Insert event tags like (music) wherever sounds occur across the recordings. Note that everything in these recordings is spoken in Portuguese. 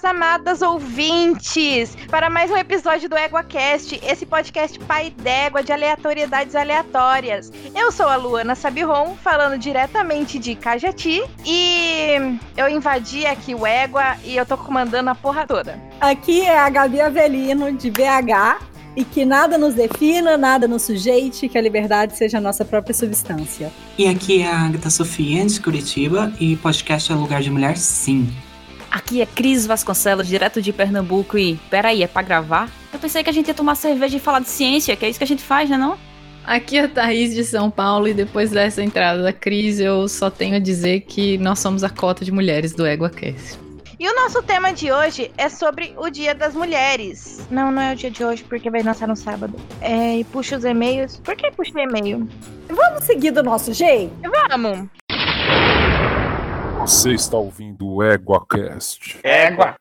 amadas ouvintes, para mais um episódio do EguaCast, esse podcast pai d'égua de aleatoriedades aleatórias. Eu sou a Luana Sabiron, falando diretamente de Cajati, e eu invadi aqui o Égua e eu tô comandando a porra toda. Aqui é a Gabi Avelino, de BH, e que nada nos defina, nada nos sujeite, que a liberdade seja a nossa própria substância. E aqui é a Agatha Sofia, de Curitiba, e podcast é lugar de mulher, sim. Aqui é Cris Vasconcelos, direto de Pernambuco, e peraí, é pra gravar? Eu pensei que a gente ia tomar cerveja e falar de ciência, que é isso que a gente faz, né não? Aqui é a Thaís de São Paulo e depois dessa entrada da Cris eu só tenho a dizer que nós somos a cota de mulheres do EguaCast. E o nosso tema de hoje é sobre o Dia das Mulheres. Não, não é o dia de hoje, porque vai lançar no sábado. É, e puxa os e-mails. Por que puxa o e-mail? Vamos seguir do nosso jeito? Vamos! Você está ouvindo o EguaCast. Égua.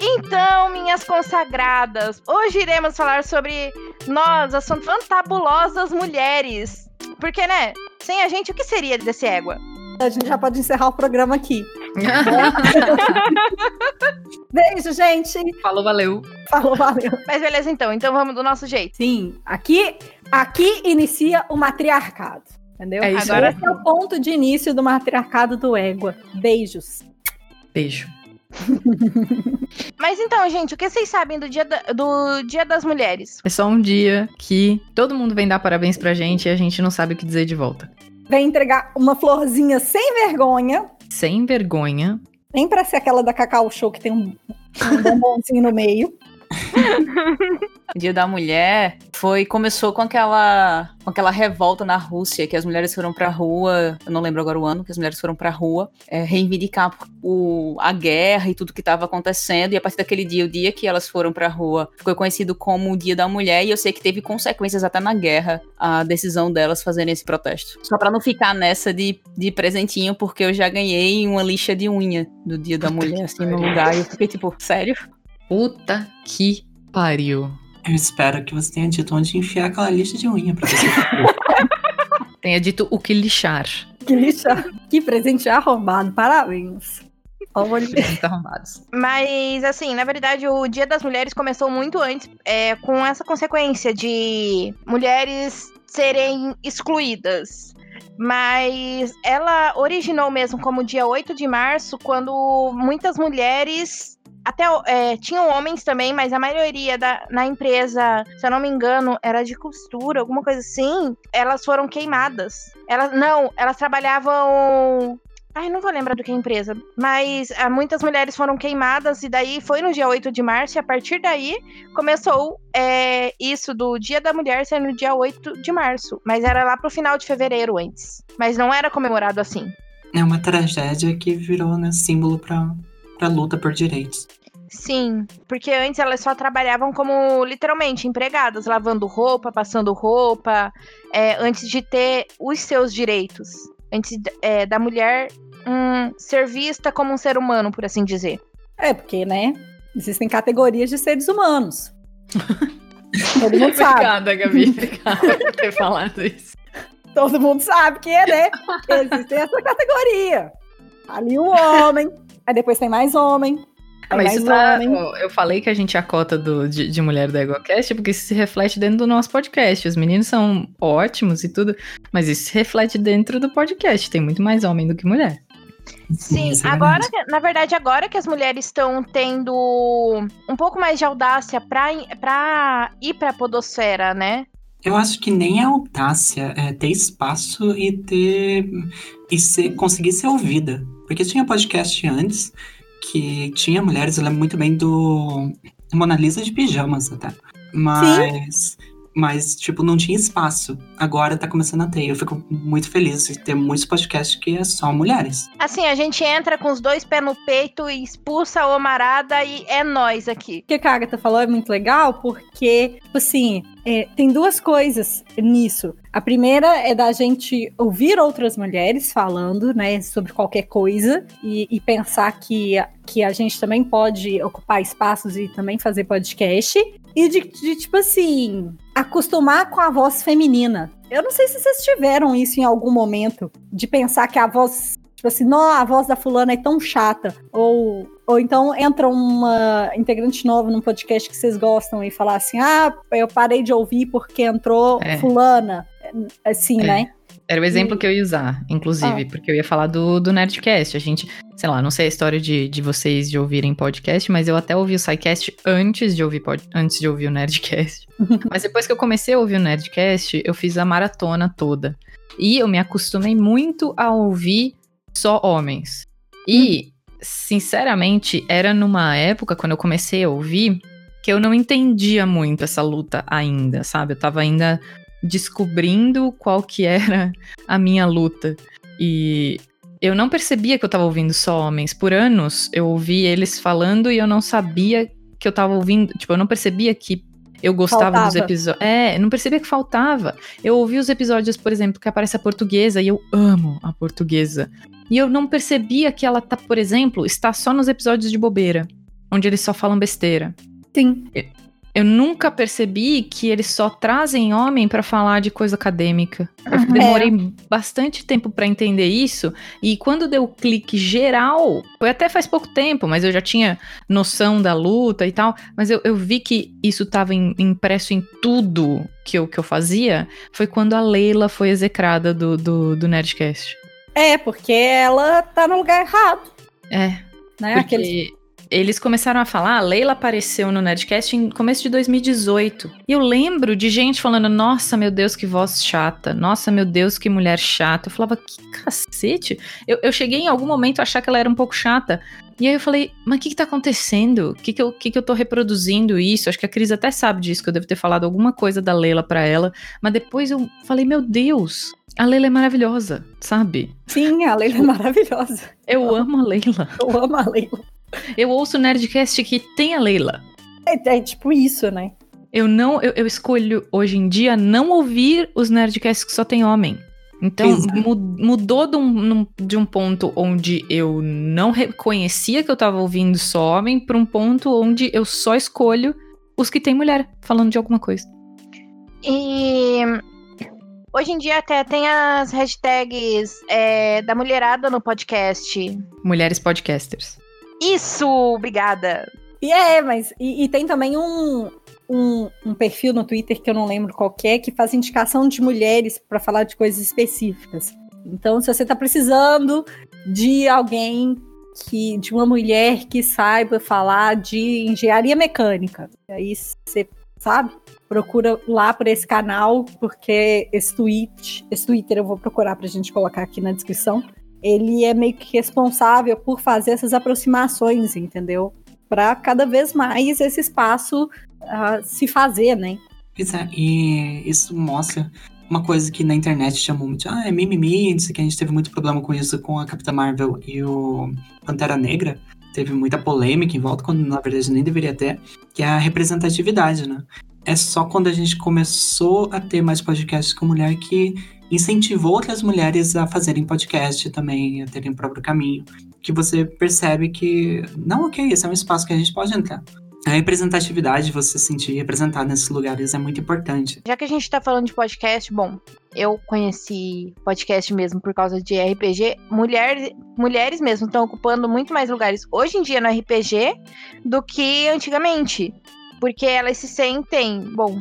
Então, minhas consagradas, hoje iremos falar sobre nós, as fantabulosas mulheres. Porque, né, sem a gente, o que seria desse égua? A gente já pode encerrar o programa aqui. (laughs) Beijo, gente. Falou, valeu. Falou, valeu. Mas beleza, então. Então vamos do nosso jeito. Sim, aqui, aqui inicia o matriarcado. Entendeu? É isso Agora esse é o ponto de início do matriarcado do égua. Beijos. Beijo. (laughs) Mas então, gente, o que vocês sabem do dia, da- do dia das mulheres? É só um dia que todo mundo vem dar parabéns pra gente e a gente não sabe o que dizer de volta. Vem entregar uma florzinha sem vergonha. Sem vergonha. Nem pra ser aquela da Cacau Show que tem um, um bombonzinho no meio. (laughs) O (laughs) Dia da Mulher foi começou com aquela com aquela revolta na Rússia que as mulheres foram pra rua, eu não lembro agora o ano que as mulheres foram pra rua é, reivindicar o, a guerra e tudo que estava acontecendo e a partir daquele dia, o dia que elas foram pra rua, ficou conhecido como o Dia da Mulher e eu sei que teve consequências até na guerra a decisão delas fazerem esse protesto. Só pra não ficar nessa de, de presentinho porque eu já ganhei uma lixa de unha do Dia da Mulher assim no lugar e eu fiquei tipo, sério? Puta que pariu. Eu espero que você tenha dito onde enfiar aquela lista de unha pra você. (laughs) Tenha dito o que lixar. Que lixa. Que presente arrombado. Parabéns. Olha. Muito arrombados. Mas, assim, na verdade, o Dia das Mulheres começou muito antes, é, com essa consequência de mulheres serem excluídas. Mas ela originou mesmo como dia 8 de março, quando muitas mulheres. Até é, tinham homens também, mas a maioria da, na empresa, se eu não me engano, era de costura, alguma coisa assim. Elas foram queimadas. Elas não, elas trabalhavam Ai, não vou lembrar do que é a empresa. Mas ah, muitas mulheres foram queimadas, e daí foi no dia 8 de março, e a partir daí começou é, isso do Dia da Mulher ser no dia 8 de março. Mas era lá pro final de fevereiro antes. Mas não era comemorado assim. é uma tragédia que virou né, símbolo pra, pra luta por direitos. Sim, porque antes elas só trabalhavam como literalmente empregadas, lavando roupa, passando roupa, é, antes de ter os seus direitos. Antes é, da mulher hum, ser vista como um ser humano, por assim dizer. É, porque, né? Existem categorias de seres humanos. (laughs) Todo mundo sabe. Obrigada, Gabi. Obrigada por ter (laughs) falado isso. Todo mundo sabe que, né? (laughs) Existe essa categoria. Ali o homem. Aí depois tem mais homem. Tem Mas mais isso tá, eu falei que a gente é a cota do, de, de mulher do EgoCast porque isso se reflete dentro do nosso podcast. Os meninos são ótimos e tudo, mas isso se reflete dentro do podcast. Tem muito mais homem do que mulher. Sim, é agora, na verdade, agora que as mulheres estão tendo um pouco mais de audácia pra ir pra podosfera, né? Eu acho que nem a audácia é ter espaço e ter. e ser, conseguir ser ouvida. Porque tinha podcast antes que tinha mulheres, eu lembro muito bem do Mona Lisa de pijamas até. Mas. Mas, tipo, não tinha espaço. Agora tá começando a ter. Eu fico muito feliz de ter muitos podcasts que é só mulheres. Assim, a gente entra com os dois pés no peito e expulsa a homarada e é nós aqui. O que a Agatha falou é muito legal, porque, tipo assim, é, tem duas coisas nisso. A primeira é da gente ouvir outras mulheres falando, né, sobre qualquer coisa e, e pensar que, que a gente também pode ocupar espaços e também fazer podcast. E de, de, tipo assim, acostumar com a voz feminina. Eu não sei se vocês tiveram isso em algum momento, de pensar que a voz, tipo assim, não, a voz da fulana é tão chata, ou, ou então entra uma integrante nova num podcast que vocês gostam e falar assim, ah, eu parei de ouvir porque entrou É. fulana, assim, É. né? Era o exemplo E- que eu ia usar, inclusive, Ah. porque eu ia falar do, do Nerdcast. A gente, sei lá, não sei a história de, de vocês de ouvirem podcast, mas eu até ouvi o SciCast antes de ouvir, pod, antes de ouvir o Nerdcast. (laughs) mas depois que eu comecei a ouvir o Nerdcast, eu fiz a maratona toda. E eu me acostumei muito a ouvir só homens. E, sinceramente, era numa época, quando eu comecei a ouvir, que eu não entendia muito essa luta ainda, sabe? Eu tava ainda descobrindo qual que era a minha luta. E eu não percebia que eu tava ouvindo só homens. Por anos eu ouvi eles falando e eu não sabia que eu tava ouvindo. Tipo, eu não percebia que eu gostava dos Faltava. episódios. É, não percebia que faltava. Eu ouvi os episódios, por exemplo, que aparece a portuguesa e eu amo a portuguesa. E eu não percebia que ela tá, por exemplo, está só nos episódios de bobeira, onde eles só falam besteira. Sim. Eu nunca percebi que eles só trazem homem pra falar de coisa acadêmica. Eu demorei bastante tempo pra entender isso. E quando deu o clique geral, foi até faz pouco tempo, mas eu já tinha noção da luta e tal. Mas eu, eu vi que isso tava em- impresso em tudo que eu, que eu fazia. Foi quando a Leila foi execrada do, do, do Nerdcast. É, porque ela tá no lugar errado, É, né? porque Aqueles eles começaram a falar, a Leila apareceu no Nerdcast em começo de 2018. E eu lembro de gente falando, nossa, meu Deus, que voz chata. Nossa, meu Deus, que mulher chata. Eu falava, que cacete. Eu, eu cheguei em algum momento a achar que ela era um pouco chata. E aí eu falei, mas o que que tá acontecendo? O que que, eu, que que eu tô reproduzindo isso? Acho que a Cris até sabe disso, que eu devo ter falado alguma coisa da Leila pra ela. Mas depois eu falei, meu Deus, a Leila é maravilhosa, sabe? Sim, a Leila é maravilhosa. Eu amo a Leila. Eu amo a Leila. Eu ouço Nerdcast que tem a Leila. É, é tipo isso, né? Eu não, eu, eu escolho hoje em dia não ouvir os Nerdcasts que só tem homem. Então, mudou de um, de um ponto onde eu não reconhecia que eu tava ouvindo só homem pra um ponto onde eu só escolho os que tem mulher falando de alguma coisa. E hoje em dia até tem as hashtags é, da mulherada no podcast. Mulheres podcasters. Isso, obrigada. E é, mas. E, e tem também um, um, um perfil no Twitter que eu não lembro qual que é, que faz indicação de mulheres pra falar de coisas específicas. Então, se você tá precisando de alguém que. de uma mulher que saiba falar de engenharia mecânica, aí você sabe? Procura lá por esse canal, porque esse tweet, esse Twitter eu vou procurar pra gente colocar aqui na descrição. Ele é meio que responsável por fazer essas aproximações, entendeu? Para cada vez mais esse espaço ah, se fazer, né? Pois é, e isso mostra uma coisa que na internet chamou muito, ah, é mimimi, não sei o que, a gente teve muito problema com isso com a Capitã Marvel e o Pantera Negra, teve muita polêmica em volta, quando na verdade nem deveria ter, que é a representatividade, né? É só quando a gente começou a ter mais podcasts com mulher que incentivou outras mulheres a fazerem podcast também, a terem o próprio caminho, que você percebe que, não, ok, esse é um espaço que a gente pode entrar. A representatividade, você se sentir representado nesses lugares é muito importante. Já que a gente tá falando de podcast, bom, eu conheci podcast mesmo por causa de RPG. Mulher, mulheres mesmo estão ocupando muito mais lugares hoje em dia no RPG do que antigamente. Porque elas se sentem, bom,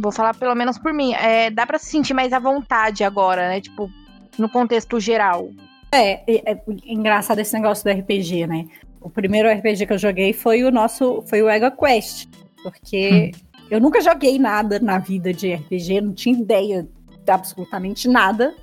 vou falar pelo menos por mim, é, dá pra se sentir mais à vontade agora, né? Tipo, no contexto geral. É, é, é engraçado esse negócio do RPG, né? O primeiro RPG que eu joguei foi o nosso, foi o Ega Quest, porque eu nunca joguei nada na vida de RPG, não tinha ideia de absolutamente nada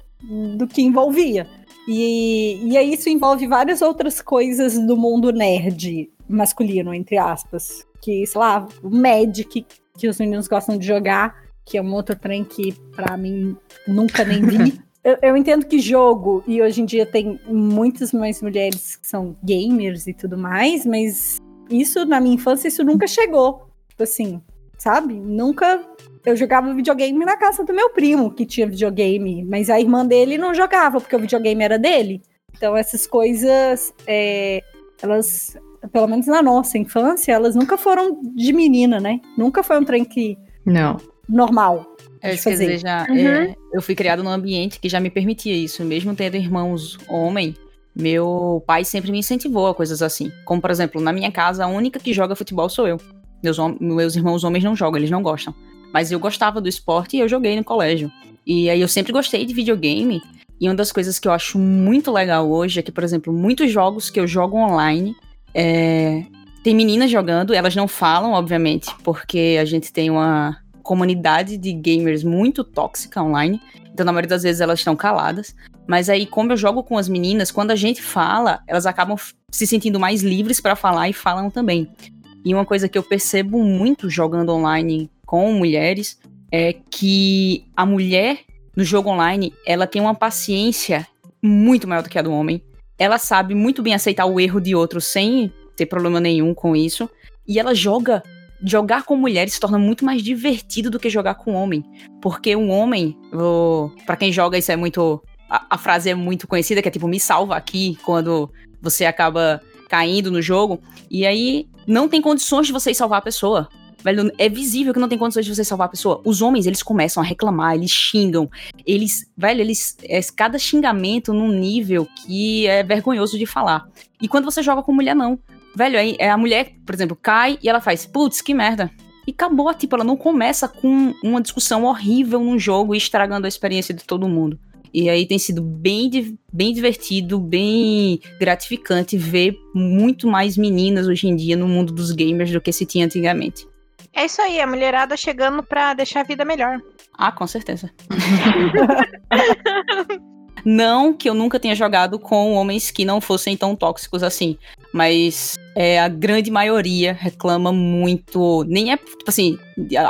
do que envolvia. E, e aí isso envolve várias outras coisas do mundo nerd masculino, entre aspas. Que, sei lá, o Magic, que os meninos gostam de jogar, que é um outro trem que, pra mim, nunca nem vi. (laughs) Eu, eu entendo que jogo, e hoje em dia tem muitas mais mulheres que são gamers e tudo mais, mas isso, na minha infância, isso nunca chegou. Tipo assim, sabe? Nunca. Eu jogava videogame na casa do meu primo, que tinha videogame, mas a irmã dele não jogava, porque o videogame era dele. Então, essas coisas, é, elas, pelo menos na nossa infância, elas nunca foram de menina, né? Nunca foi um trem que Não. normal. É, de isso quer fazer. dizer, já, Uhum. é, eu fui criado num ambiente que já me permitia isso. Mesmo tendo irmãos homem, meu pai sempre me incentivou a coisas assim. Como, por exemplo, na minha casa, a única que joga futebol sou eu. Meus, meus irmãos homens não jogam, eles não gostam. Mas eu gostava do esporte e eu joguei no colégio. E aí eu sempre gostei de videogame. E uma das coisas que eu acho muito legal hoje é que, por exemplo, muitos jogos que eu jogo online, é, tem meninas jogando, elas não falam, obviamente, porque a gente tem uma comunidade de gamers muito tóxica online. Então, na maioria das vezes, elas estão caladas. Mas aí, como eu jogo com as meninas, quando a gente fala, elas acabam se sentindo mais livres pra falar e falam também. E uma coisa que eu percebo muito jogando online com mulheres é que a mulher no jogo online, ela tem uma paciência muito maior do que a do homem. Ela sabe muito bem aceitar o erro de outro sem ter problema nenhum com isso. E ela joga. Jogar com mulheres se torna muito mais divertido do que jogar com homem. Porque um homem, pra quem joga, isso é muito. A, a frase é muito conhecida, que é tipo, me salva aqui, quando você acaba caindo no jogo. E aí não tem condições de você salvar a pessoa. Velho, é visível que não tem condições de você salvar a pessoa. Os homens, eles começam a reclamar, eles xingam. Eles, velho, eles. É, cada xingamento num nível que é vergonhoso de falar. E quando você joga com mulher, não. Velho, aí é a mulher, por exemplo, cai e ela faz, putz, que merda. E acabou, tipo, ela não começa com uma discussão horrível num jogo e estragando a experiência de todo mundo. E aí tem sido bem, bem divertido, bem gratificante ver muito mais meninas hoje em dia no mundo dos gamers do que se tinha antigamente. É isso aí, a mulherada chegando pra deixar a vida melhor. Ah, com certeza. (laughs) não que eu nunca tenha jogado com homens que não fossem tão tóxicos assim, mas é, a grande maioria reclama muito. Nem é tipo assim,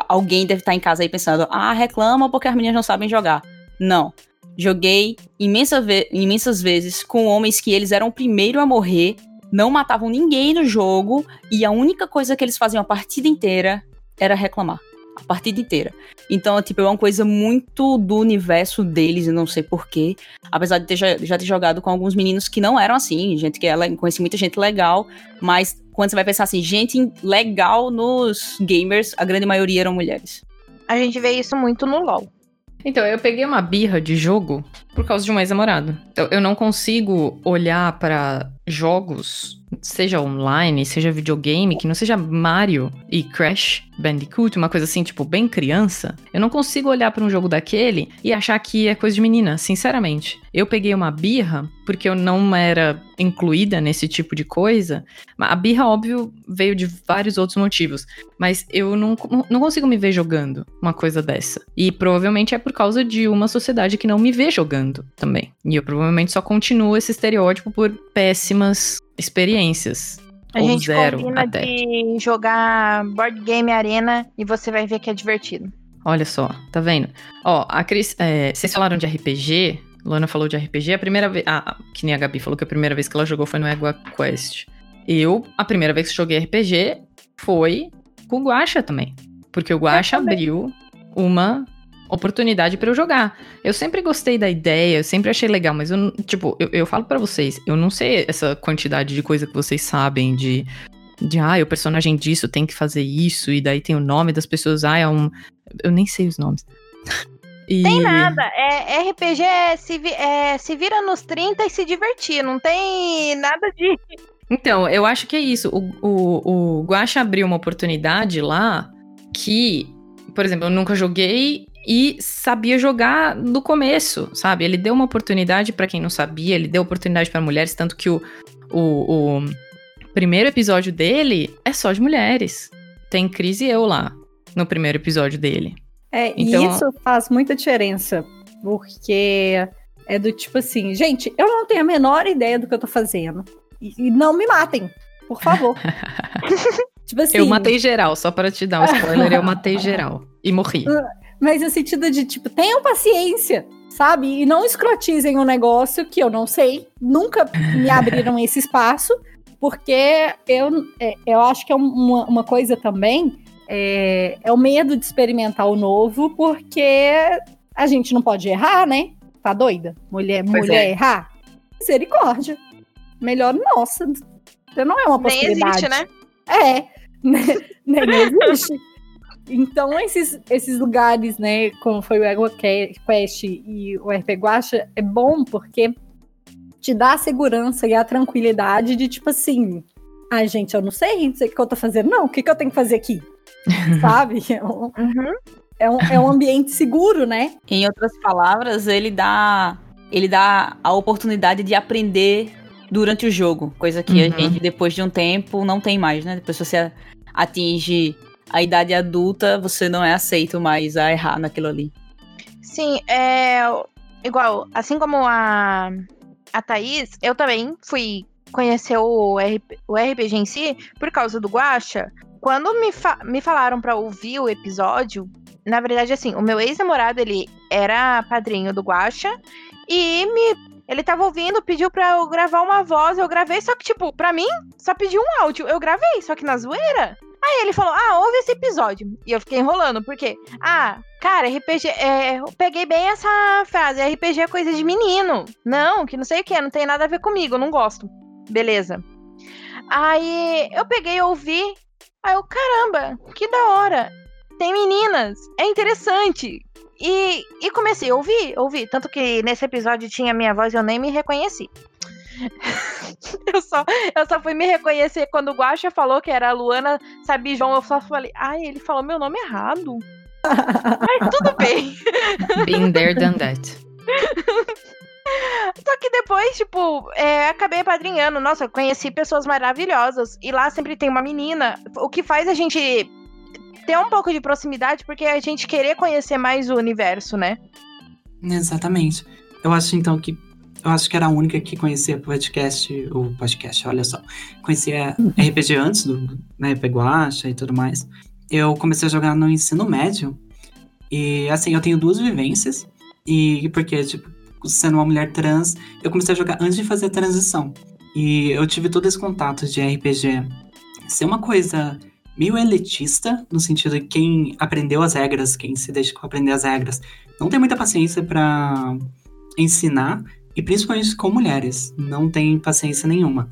alguém deve estar em casa aí pensando, ah, reclama porque as meninas não sabem jogar. Não. Joguei imensa ve- imensas vezes com homens que eles eram o primeiro a morrer, não matavam ninguém no jogo, e a única coisa que eles faziam a partida inteira era reclamar. A partida inteira. Então, tipo, é uma coisa muito do universo deles, eu não sei porquê. Apesar de ter, já, ter jogado com alguns meninos que não eram assim, gente que ela conheci muita gente legal, mas quando você vai pensar assim, gente legal nos gamers, a grande maioria eram mulheres. A gente vê isso muito no LoL. Então, eu peguei uma birra de jogo por causa de um ex-namorado. Então, eu não consigo olhar pra jogos, seja online, seja videogame, que não seja Mario e Crash Bandicoot, uma coisa assim, tipo, bem criança. Eu não consigo olhar pra um jogo daquele e achar que é coisa de menina, sinceramente. Eu peguei uma birra porque eu não era incluída nesse tipo de coisa. A birra, óbvio, veio de vários outros motivos. Mas eu não, não consigo me ver jogando uma coisa dessa. E provavelmente é por causa de uma sociedade que não me vê jogando também. E eu provavelmente só continuo esse estereótipo por péssimas experiências. A Ou gente zero combina até. de jogar board game arena e você vai ver que é divertido. Olha só, tá vendo? Ó, a Cris. é, vocês falaram de RPG. Luana falou de RPG. A primeira vez. Ah, que nem a Gabi falou que a primeira vez que ela jogou foi no Égua Quest. Eu, a primeira vez que joguei RPG foi com o Guacha também. Porque o Guacha abriu uma oportunidade pra eu jogar. Eu sempre gostei da ideia, eu sempre achei legal, mas eu, tipo, eu, eu falo pra vocês, eu não sei essa quantidade de coisa que vocês sabem de. De, ah, o personagem disso tem que fazer isso, e daí tem o nome das pessoas, ah, é um. Eu nem sei os nomes. (laughs) E... Tem nada. É, RPG é se, vi- é se vira nos 30 e se divertir. Não tem nada de. (laughs) Então, eu acho que é isso. O, o, o Guacha abriu uma oportunidade lá que, por exemplo, eu nunca joguei e sabia jogar do começo, sabe? Ele deu uma oportunidade pra quem não sabia, ele deu oportunidade pra mulheres, tanto que o, o, o primeiro episódio dele é só de mulheres. Tem Cris e eu lá no primeiro episódio dele. É, Então- e isso faz muita diferença, porque é do tipo assim, gente, eu não tenho a menor ideia do que eu tô fazendo. E, e não me matem, por favor. (laughs) tipo assim, Eu matei geral, só para te dar um spoiler, eu (laughs) matei geral. E morri. Mas no sentido de, tipo, tenham paciência, sabe? E não escrotizem um negócio que eu não sei, nunca me abriram (laughs) esse espaço, porque eu, é, eu acho que é um- uma, uma coisa também, é, é o medo de experimentar o novo, porque a gente não pode errar, né? Tá doida? Mulher, Pois mulher é. errar? Misericórdia. Melhor, nossa, não é uma Nem possibilidade. existe, né? É, (laughs) nem existe. Então, esses, esses lugares, né, como foi o Ego Quest e o RP Guacha, é bom porque te dá a segurança e a tranquilidade de, tipo assim, ai, ah, gente, eu não sei, não sei o que eu tô fazendo, não, o que, que eu tenho que fazer aqui? (laughs) Sabe? É um, uhum. é, um, é um ambiente seguro, né? Em outras palavras, ele dá, ele dá a oportunidade de aprender durante o jogo, coisa que uhum. a gente, depois de um tempo, não tem mais, né? Depois você atinge a idade adulta, você não é aceito mais a errar naquilo ali. Sim, é igual, assim como a, a Thaís, eu também fui conhecer o, RP, o RPG em si por causa do Guacha. Quando me, fa me falaram para ouvir o episódio, na verdade, assim, o meu ex-namorado, ele era padrinho do Guacha e me ele tava ouvindo, pediu pra eu gravar uma voz, eu gravei, só que, tipo, pra mim, só pediu um áudio. Eu gravei, só que na zoeira. Aí ele falou: Ah, ouve esse episódio. E eu fiquei enrolando, porque, ah, cara, RPG. É, eu peguei bem essa frase. RPG é coisa de menino. Não, que não sei o que, não tem nada a ver comigo, não gosto. Beleza. Aí eu peguei ouvi. Aí eu, caramba, que da hora. Tem meninas, é interessante. E, e comecei a ouvir, ouvir. Tanto que nesse episódio tinha minha voz e eu nem me reconheci. (laughs) eu, só, eu só fui me reconhecer quando o Guacha falou que era a Luana Sabijão. Eu só falei, ai, ele falou meu nome errado. (laughs) Mas tudo bem. Been there, done that. (laughs) Só que depois, tipo, é, acabei padrinhando. Nossa, conheci pessoas maravilhosas. E lá sempre tem uma menina. O que faz a gente ter um pouco de proximidade, porque a gente querer conhecer mais o universo, né? Exatamente. Eu acho então que eu acho que era a única que conhecia podcast, o podcast, olha só. Conhecia RPG antes do né, RPG Guacha e tudo mais. Eu comecei a jogar no ensino médio. E assim, eu tenho duas vivências. E porque, tipo, sendo uma mulher trans, eu comecei a jogar antes de fazer a transição. E eu tive todo esse contato de RPG ser uma coisa meio elitista, no sentido de quem aprendeu as regras, quem se deixou aprender as regras, não tem muita paciência para ensinar e principalmente com mulheres, não tem paciência nenhuma.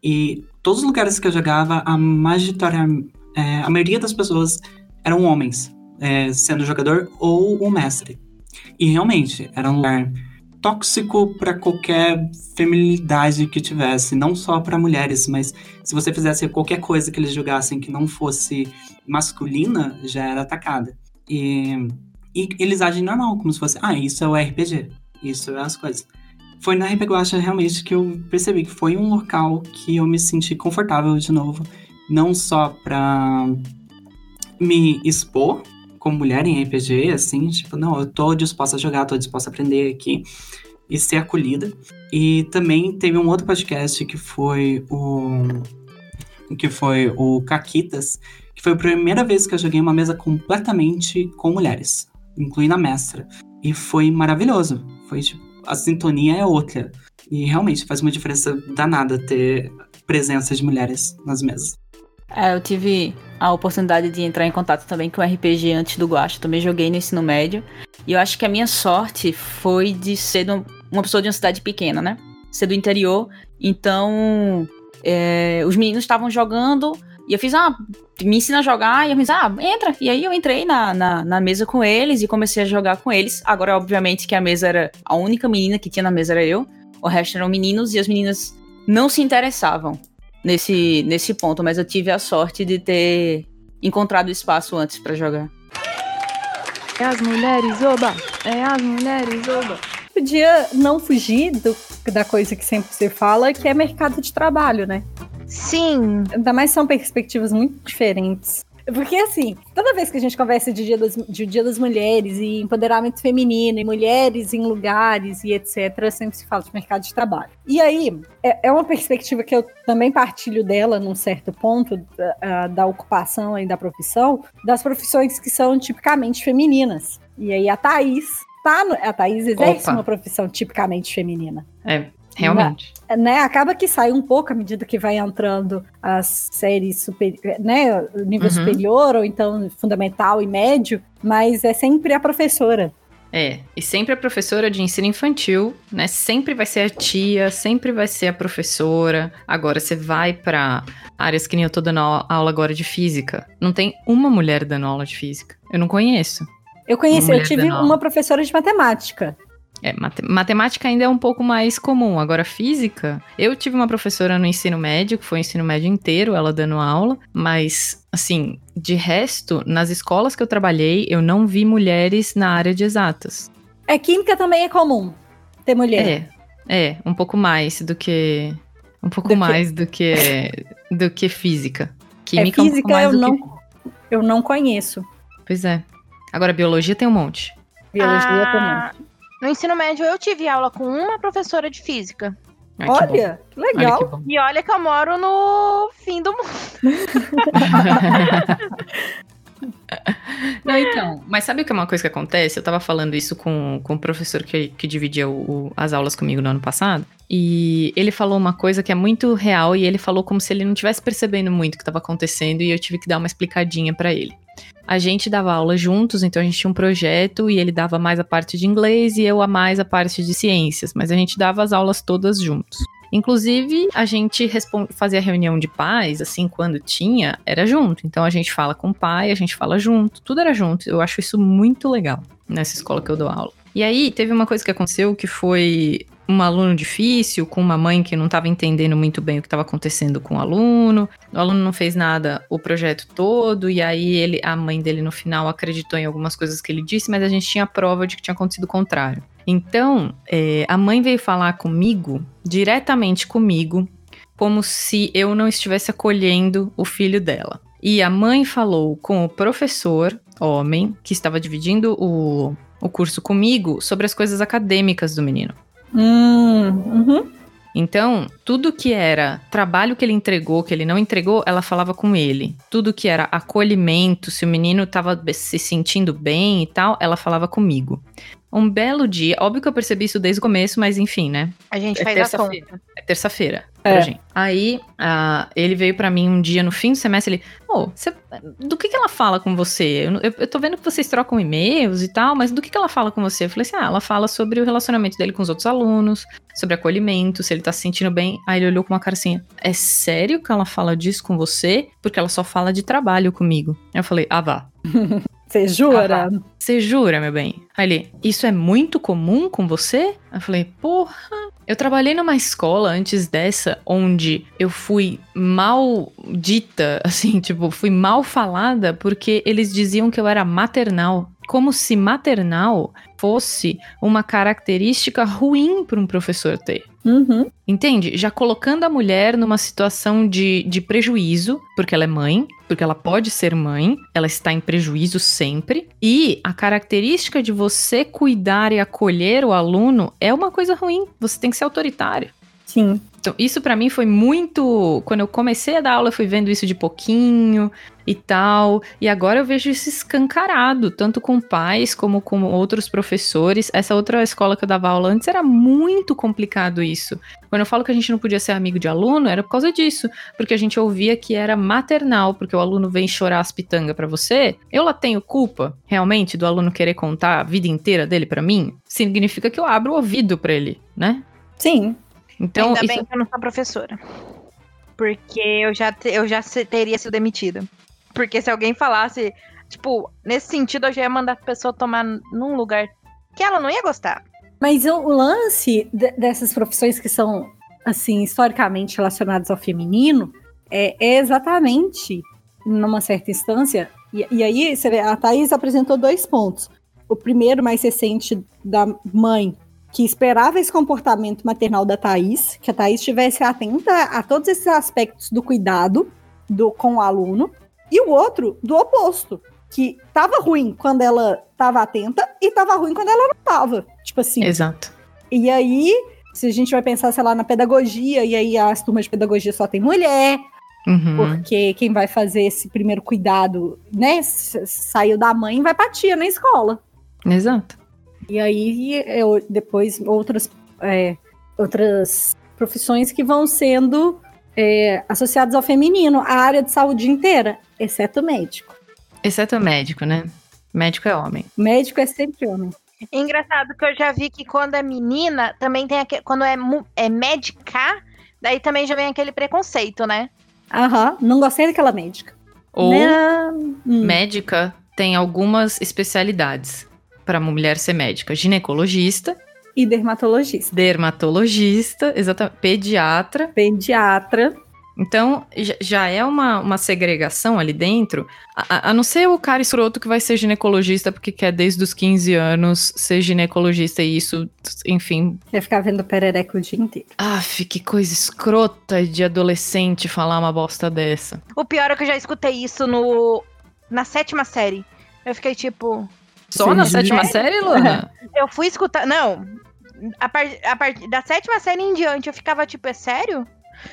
E todos os lugares que eu jogava, a, magitória, é, a maioria das pessoas eram homens, é, sendo jogador ou o mestre. E realmente, era um lugar tóxico para qualquer feminilidade que tivesse, não só para mulheres, mas se você fizesse qualquer coisa que eles jogassem que não fosse masculina, já era atacada. E, e eles agem normal, como se fosse, ah, isso é o RPG, isso é as coisas foi na Guacha realmente que eu percebi que foi um local que eu me senti confortável de novo. Não só pra me expor como mulher em RPG, assim, tipo, não, eu tô disposta a jogar, tô disposta a aprender aqui e ser acolhida. E também teve um outro podcast que foi o que foi o Caquitas, que foi a primeira vez que eu joguei uma mesa completamente com mulheres, incluindo a mestra. E foi maravilhoso. Foi tipo a sintonia é outra. E realmente faz uma diferença danada ter presença de mulheres nas mesas. É, eu tive a oportunidade de entrar em contato também com o RPG antes do Guacho, também joguei no ensino médio. E eu acho que a minha sorte foi de ser uma pessoa de uma cidade pequena, né? Ser do interior. Então, é, os meninos estavam jogando, e eu fiz, ah, me ensina a jogar. E eu fiz, ah, entra. E aí eu entrei na, na, na, mesa com eles e comecei a jogar com eles. Agora, obviamente, que a mesa era. A única menina que tinha na mesa era eu. O resto eram meninos e as meninas não se interessavam nesse, nesse ponto. Mas eu tive a sorte de ter encontrado espaço antes para jogar. É as mulheres, oba! É as mulheres, oba! Podia não fugir do, da coisa que sempre se fala, que é mercado de trabalho, né? Sim. Ainda mais são perspectivas muito diferentes. Porque, assim, toda vez que a gente conversa de Dia das, de dia das Mulheres e empoderamento feminino e mulheres em lugares e etc., sempre se fala de mercado de trabalho. E aí, é, é uma perspectiva que eu também partilho dela, num certo ponto, da, da ocupação e da profissão, das profissões que são tipicamente femininas. E aí, a Thaís. Tá no, a Thaís exerce Opa. uma profissão tipicamente feminina. É, Realmente. Né, né, acaba que sai um pouco à medida que vai entrando as séries superior, né, nível uhum. superior ou então fundamental e médio, mas é sempre a professora. É, e sempre a professora de ensino infantil, né? Sempre vai ser a tia, sempre vai ser a professora. Agora você vai pra áreas que nem eu tô dando au- aula agora de física. Não tem uma mulher dando aula de física. Eu não conheço. Eu conheci, eu tive uma professora de matemática. É, mate- matemática ainda é um pouco mais comum. Agora, física, eu tive uma professora no ensino médio, que foi o ensino médio inteiro, ela dando aula, mas, assim, de resto, nas escolas que eu trabalhei, eu não vi mulheres na área de exatas. É, química também é comum ter mulher. É, é, um pouco mais do que. Um pouco Do que- mais do que. do que física. Química é, um pouco física mais eu do não, que. eu não conheço. Pois é. Agora, biologia tem um monte. Biologia Ah, também. No ensino médio, eu tive aula com uma professora de física. Ai. Olha, que legal. Olha que. E olha que eu moro no fim do mundo. (laughs) Não, então, mas sabe o que é uma coisa que acontece? Eu tava falando isso com, com o professor que, que dividia o- o- as aulas comigo no ano passado. E ele falou uma coisa que é muito real e ele falou como se ele não tivesse percebendo muito o que estava acontecendo e eu tive que dar uma explicadinha pra ele. A gente dava aula juntos, então a gente tinha um projeto e ele dava mais a parte de inglês e eu a mais a parte de ciências, mas a gente dava as aulas todas juntos. Inclusive, a gente fazia reunião de pais, assim, quando tinha, era junto. Então a gente fala com o pai, a gente fala junto, tudo era junto. Eu acho isso muito legal nessa escola que eu dou aula. E aí, teve uma coisa que aconteceu que foi um aluno difícil, com uma mãe que não estava entendendo muito bem o que estava acontecendo com o aluno. O aluno não fez nada o projeto todo, e aí ele, a mãe dele no final acreditou em algumas coisas que ele disse, mas a gente tinha prova de que tinha acontecido o contrário. Então, é, a mãe veio falar comigo, diretamente comigo, como se eu não estivesse acolhendo o filho dela. E a mãe falou com o professor, homem, que estava dividindo o, o curso comigo, sobre as coisas acadêmicas do menino. Hum, uhum. Então, tudo que era trabalho que ele entregou, que ele não entregou, ela falava com ele. Tudo que era acolhimento, se o menino estava se sentindo bem e tal, ela falava comigo. Um belo dia, óbvio que eu percebi isso desde o começo, mas enfim, né? A gente É faz a terça-feira. conta. É terça-feira É. pra gente. Aí, ah, ele veio pra mim um dia no fim do semestre, ele, ô, você- do que que ela fala com você? Eu, eu, eu tô vendo que vocês trocam e-mails e tal, mas do que que ela fala com você? Eu falei assim, ah, ela fala sobre o relacionamento dele com os outros alunos, sobre acolhimento, se ele tá se sentindo bem. Aí ele olhou com uma cara assim, é sério que ela fala disso com você? Porque ela só fala de trabalho comigo. Aí eu falei, ah, vá. (laughs) Você jura? Você jura, meu bem? Ele, isso é muito comum com você? Eu falei, porra. Eu trabalhei numa escola antes dessa, onde eu fui mal dita, (laughs) assim, tipo, fui mal falada porque eles diziam que eu era maternal. Como se maternal fosse uma característica ruim para um professor ter. Uhum. Entende? Já colocando a mulher numa situação de, de prejuízo, porque ela é mãe, porque ela pode ser mãe, ela está em prejuízo sempre. E a característica de você cuidar e acolher o aluno é uma coisa ruim. Você tem que ser autoritário. Sim. Então, isso pra mim foi muito. Quando eu comecei a dar aula, eu fui vendo isso de pouquinho e tal. E agora eu vejo isso escancarado, tanto com pais como com outros professores. Essa outra escola que eu dava aula antes era muito complicado isso. Quando eu falo que a gente não podia ser amigo de aluno, era por causa disso. Porque a gente ouvia que era maternal, porque o aluno vem chorar as pitangas pra você. Eu lá tenho culpa, realmente, do aluno querer contar a vida inteira dele pra mim? Significa que eu abro o ouvido pra ele, né? Sim. Então, Ainda isso- bem que eu não sou professora. Porque eu já, te- eu já teria sido demitida. Porque se alguém falasse, tipo, nesse sentido, eu já ia mandar a pessoa tomar num lugar que ela não ia gostar. Mas o, o lance de- dessas profissões que são, assim, historicamente relacionadas ao feminino é, é exatamente, numa certa instância, e, e aí você vê, a Thaís apresentou dois pontos. O primeiro, mais recente, da mãe, que esperava esse comportamento maternal da Thaís, que a Thaís estivesse atenta a todos esses aspectos do cuidado do, com o aluno, e o outro, do oposto, que tava ruim quando ela tava atenta e tava ruim quando ela não tava. Tipo assim. Exato. E aí, se a gente vai pensar, sei lá, na pedagogia, e aí as turmas de pedagogia só tem mulher, Uhum. porque quem vai fazer esse primeiro cuidado, né, saiu da mãe e vai pra tia na escola. Exato. E aí, eu, depois, outras, é, outras profissões que vão sendo é, associadas ao feminino, a área de saúde inteira, exceto médico. Exceto médico, né? Médico é homem. Médico é sempre homem. Engraçado que eu já vi que quando é menina, também tem aquele. Quando é, é médica, daí também já vem aquele preconceito, né? Aham, não gostei daquela médica. Ou Né? Médica tem algumas especialidades para uma mulher ser médica: ginecologista, E dermatologista. dermatologista, exatamente, pediatra. Pediatra. Então, já- é uma, uma segregação ali dentro, a, a- não ser o cara escroto que vai ser ginecologista porque quer desde os 15 anos ser ginecologista e isso, enfim. Quer ficar vendo perereca o dia inteiro. Af, que coisa escrota de adolescente falar uma bosta dessa. O pior é que eu já escutei isso no na sétima série. Eu fiquei tipo. Só Sim. na sétima série, Luna? (laughs) Eu fui escutar. Não. A, par... a partir da sétima série em diante, eu ficava tipo, é sério?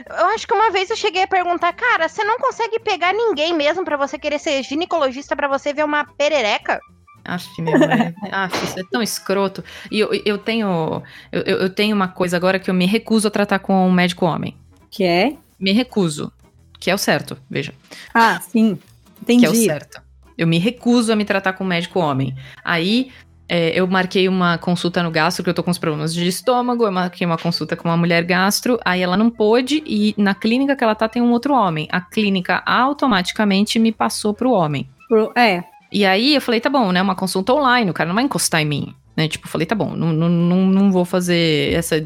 Eu acho que uma vez eu cheguei a perguntar, cara, você não consegue pegar ninguém mesmo pra você querer ser ginecologista pra você ver uma perereca? Aff, meu, é, af, isso é tão escroto. E eu, eu tenho. Eu, eu tenho uma coisa agora que eu me recuso a tratar com um médico homem. Que é? Me recuso. Que é o certo, veja. Ah, sim. Que é o Entendi. certo. Eu me recuso a me tratar com um médico homem. Aí. é, eu marquei uma consulta no gastro, que eu tô com uns problemas de estômago. Eu marquei uma consulta com uma mulher gastro. Aí ela não pôde, e na clínica que ela tá tem um outro homem. A clínica automaticamente me passou pro homem. É. E aí eu falei, tá bom, né? Uma consulta online, o cara não vai encostar em mim. Né? Tipo, eu falei, tá bom, não, não, não, não vou fazer essa.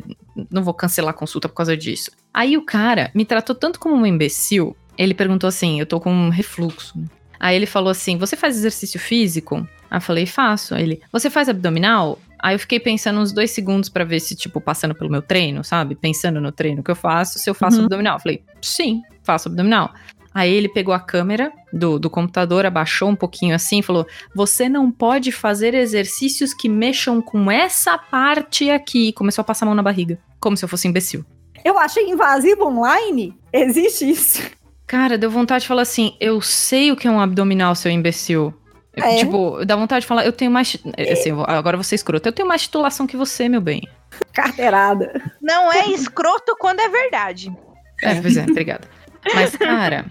Não vou cancelar a consulta por causa disso. Aí o cara me tratou tanto como um imbecil. Ele perguntou assim: eu tô com um refluxo. né? Aí ele falou assim: você faz exercício físico? Aí eu falei, faço. Aí ele, você faz abdominal? Aí eu fiquei pensando uns dois segundos pra ver se, tipo, passando pelo meu treino, sabe? Pensando no treino que eu faço, se eu faço Uhum. abdominal. Eu falei, sim, faço abdominal. Aí ele pegou a câmera do, do computador, abaixou um pouquinho assim e falou: Você não pode fazer exercícios que mexam com essa parte aqui. E começou a passar a mão na barriga, como se eu fosse imbecil. Eu achei invasivo online. Existe isso. Cara, deu vontade de falar assim: Eu sei o que é um abdominal, seu imbecil. É? Tipo, dá vontade de falar: Eu tenho mais. Assim, agora você escroto. Eu tenho mais titulação que você, meu bem. (laughs) Carteirada. Não é escroto quando é verdade. É, pois é, obrigada. Mas, cara,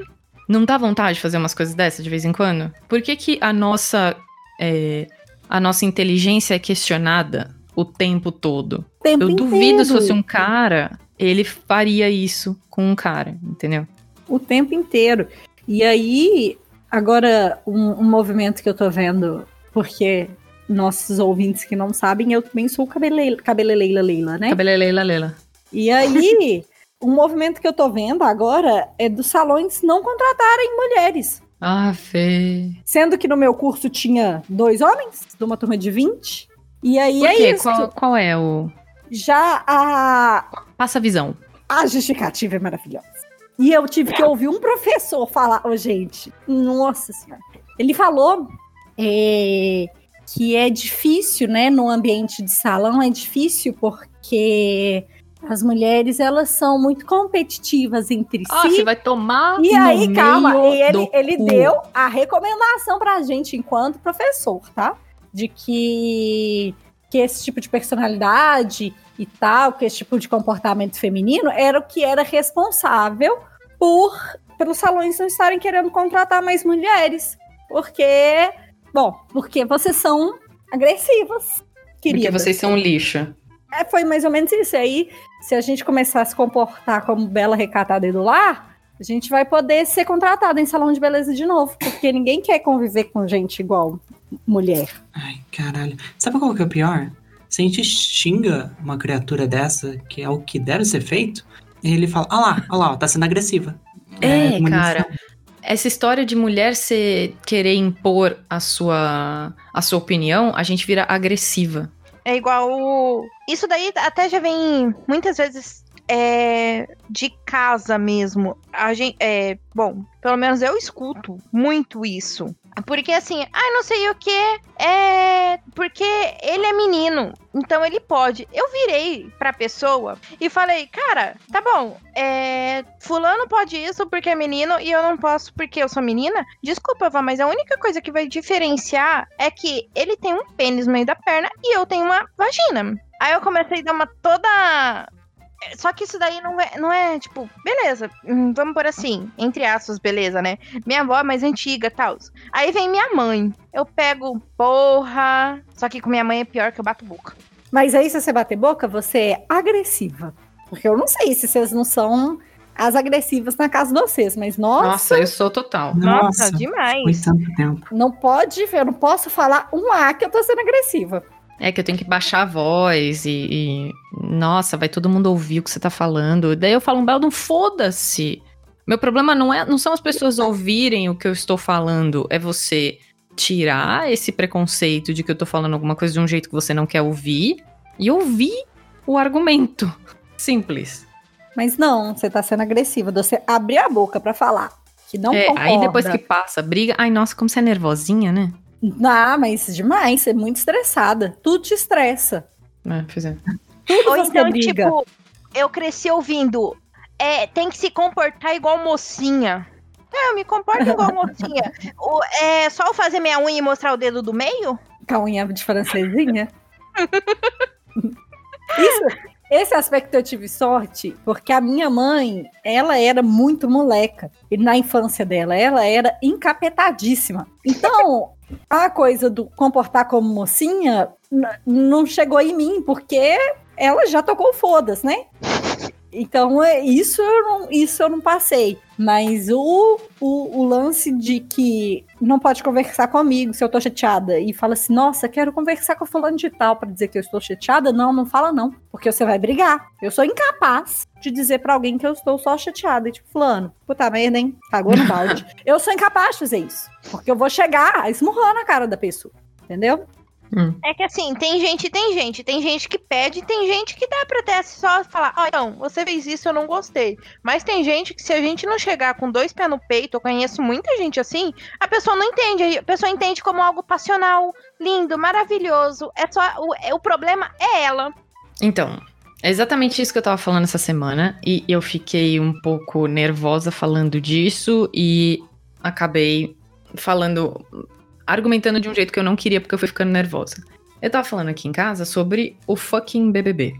não dá vontade de fazer umas coisas dessas de vez em quando? Por que, que a nossa. é, a nossa inteligência é questionada o tempo todo? Tempo Eu duvido inteiro. se fosse um cara, ele faria isso com um cara, entendeu? O tempo inteiro. E aí, agora, um, um movimento que eu tô vendo, porque nossos ouvintes que não sabem, eu também sou cabele, cabeleleila Leila, né? Cabeleleila lela. E aí, (laughs) um movimento que eu tô vendo agora é dos salões não contratarem mulheres. Ah, Fê. Sendo que no meu curso tinha dois homens, de uma turma de 20. E aí Por é quê? isso. Qual, qual é o. Já a, Passa a visão. a justificativa é maravilhosa. E eu tive que ouvir um professor falar, ô gente, nossa senhora. Ele falou é, que é difícil, né, no ambiente de salão, é difícil porque as mulheres, elas são muito competitivas entre Ah, si. você vai tomar. E aí, calma, e ele, ele cu. deu a recomendação pra gente enquanto professor, tá? De que, que esse tipo de personalidade e tal, que esse tipo de comportamento feminino era o que era responsável por pelos salões não estarem querendo contratar mais mulheres. Porque, bom, porque vocês são agressivas, Porque queridas. vocês são um lixo. É, foi mais ou menos isso. Aí, se a gente começar a se comportar como bela recatada e do lar, a gente vai poder ser contratada em salão de beleza de novo. Porque ninguém quer conviver com gente igual mulher. Ai, caralho. Sabe qual que é o pior? Se a gente xinga uma criatura dessa, que é o que deve ser feito, ele fala, ah lá, ah lá, ó, tá sendo agressiva. É, munição. cara. Essa história de mulher ser querer impor a sua a sua opinião, a gente vira agressiva. É igual. o- Isso daí até já vem muitas vezes é, de casa mesmo. A gente, é, bom, pelo menos eu escuto muito isso. Porque assim, ah, não sei o que, é. Porque ele é menino, então ele pode. Eu virei pra pessoa e falei, cara, tá bom, é. Fulano pode isso porque é menino e eu não posso porque eu sou menina? Desculpa, Vá, mas a única coisa que vai diferenciar é que ele tem um pênis no meio da perna e eu tenho uma vagina. Aí eu comecei a dar uma toda Só que isso daí não é, não é tipo, beleza, hum, vamos por assim, entre aspas, beleza, né? Minha avó é mais antiga tal. Aí vem minha mãe. Eu pego, porra. Só que com minha mãe é pior que eu bato boca. Mas aí, se você bater boca, você é agressiva. Porque eu não sei se vocês não são as agressivas na casa de vocês, mas nossa, Nossa, eu sou total. Nossa, Nossa, demais. foi tanto tempo. não pode, eu não posso falar um A que eu tô sendo agressiva. É que eu tenho que baixar a voz e, e- Nossa, vai todo mundo ouvir o que você tá falando. Daí eu falo um belo um foda-se. Meu problema não, é, não são as pessoas ouvirem o que eu estou falando, é você tirar esse preconceito de que eu tô falando alguma coisa de um jeito que você não quer ouvir e ouvir o argumento. Simples. Mas não, você tá sendo agressiva. Você abrir a boca pra falar que não É, concorda. aí depois que passa, briga. Ai, nossa, como você é nervosinha, né? Ah, mas demais, você é muito estressada. Tudo te estressa. É, pois é. Tudo Ou você então, briga. tipo, eu cresci ouvindo. É, tem que se comportar igual mocinha. É, eu me comporto igual (laughs) mocinha. O- é só eu fazer minha unha e mostrar o dedo do meio? Com a unha de francesinha. (laughs) Isso, esse aspecto eu tive sorte, porque a minha mãe, ela era muito moleca. E na infância dela, ela era encapetadíssima. Então, (laughs) a coisa do comportar como mocinha não chegou em mim, porque ela já tocou fodas, né? Então, é, isso eu não, isso eu não passei. Mas o, o, o lance de que não pode conversar comigo se eu tô chateada e fala assim, nossa, quero conversar com fulano de tal pra dizer que eu estou chateada. Não, não fala não, porque você vai brigar. Eu sou incapaz de dizer pra alguém que eu estou só chateada. E tipo, fulano, puta merda, hein? Cagou no balde. (laughs) eu sou incapaz de fazer isso, porque eu vou chegar esmurrando a cara da pessoa, entendeu? É que assim, tem gente, tem gente. Tem gente que pede, tem gente que dá pra até só falar, ó, então, você fez isso, eu não gostei. Mas tem gente que se a gente não chegar com dois pés no peito, eu conheço muita gente assim, a pessoa não entende. A pessoa entende como algo passional, lindo, maravilhoso. É só. O, é- o problema é ela. Então, é exatamente isso que eu tava falando essa semana. E eu fiquei um pouco nervosa falando disso e acabei falando. Argumentando de um jeito que eu não queria porque eu fui ficando nervosa. Eu tava falando aqui em casa sobre o fucking BBB.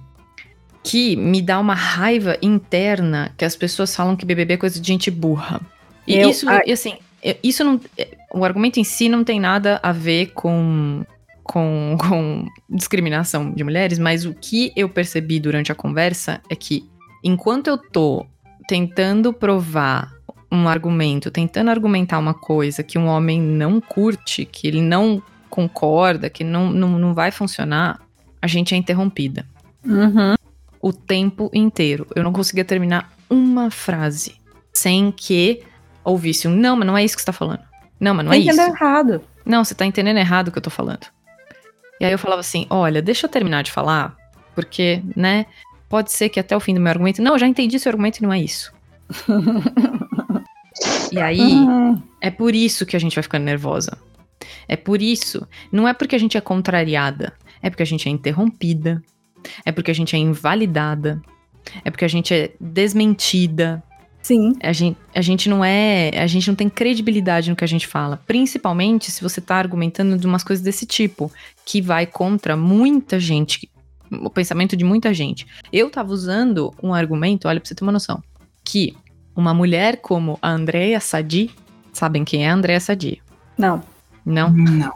Que me dá uma raiva interna que as pessoas falam que BBB é coisa de gente burra. E Eu- isso, ai. e assim, isso não. é- O argumento em si não tem nada a ver com com, (laughs) com discriminação de mulheres, mas o que eu percebi durante a conversa é que enquanto eu tô tentando provar um argumento, tentando argumentar uma coisa que um homem não curte, que ele não concorda, que não, não, não vai funcionar, a gente é interrompida. Uhum. O tempo inteiro. Eu não conseguia terminar uma frase sem que ouvisse um não, mas não é isso que você tá falando. Não, mas não é Tem que isso. entender errado. Não, você tá entendendo errado o que eu tô falando. E aí eu falava assim: olha, deixa eu terminar de falar, porque, né, pode ser que até o fim do meu argumento. Não, eu já entendi seu argumento e não é isso. (laughs) e aí, Uhum. é por isso que a gente vai ficando nervosa. É por isso. Não é porque a gente é contrariada. É porque a gente é interrompida. É porque a gente é invalidada. É porque a gente é desmentida. Sim. A gente, a gente não é. A gente não tem credibilidade no que a gente fala. Principalmente se você tá argumentando de umas coisas desse tipo, que vai contra muita gente. O pensamento de muita gente. Eu tava usando um argumento, olha, pra você ter uma noção. Que uma mulher como a Andrea Sadi. Sabem quem é a Andrea Sadi? Não. Não? Não.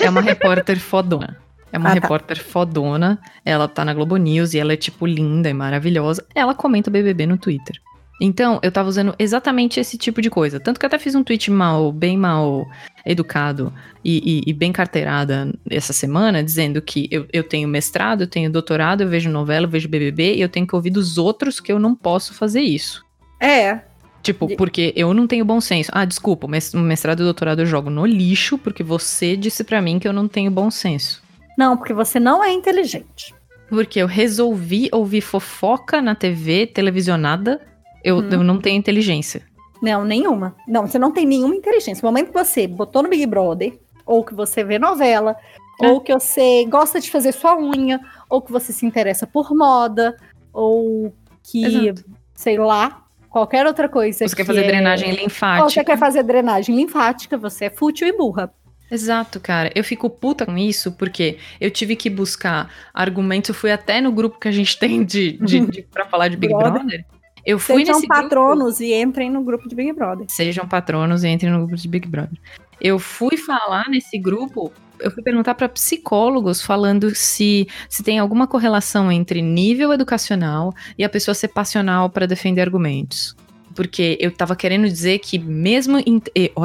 É uma repórter fodona. É uma Ah, tá. repórter fodona. Ela tá na Globo News e ela é, tipo, linda e maravilhosa. Ela comenta BBB no Twitter. Então, eu tava usando exatamente esse tipo de coisa. Tanto que eu até fiz um tweet mal, bem mal educado e, e- e bem carteirada essa semana, dizendo que eu, eu tenho mestrado, eu tenho doutorado, eu vejo novela, eu vejo BBB e eu tenho que ouvir dos outros que eu não posso fazer isso. É. Tipo, porque eu não tenho bom senso. Ah, desculpa, mestrado e doutorado eu jogo no lixo porque você disse pra mim que eu não tenho bom senso. Não, porque você não é inteligente. Porque eu resolvi ouvir fofoca na TV televisionada, eu, Hum. eu não tenho inteligência. Não, nenhuma. Não, você não tem nenhuma inteligência. No momento que você botou no Big Brother, ou que você vê novela, É. ou que você gosta de fazer sua unha, ou que você se interessa por moda, ou que, Exato. sei lá, qualquer outra coisa. Você quer que fazer é- drenagem Ou você linfática. quer fazer drenagem linfática, você é fútil e burra. Exato, cara. Eu fico puta com isso porque eu tive que buscar argumentos. Eu fui até no grupo que a gente tem de, de, (laughs) de para falar de Big Brother. Brother. Eu fui Sejam nesse grupo- patronos e entrem no grupo de Big Brother. Sejam patronos e entrem no grupo de Big Brother. Eu fui falar nesse grupo, eu fui perguntar para psicólogos falando se, se tem alguma correlação entre nível educacional e a pessoa ser passional para defender argumentos. Porque eu tava querendo dizer que mesmo. em-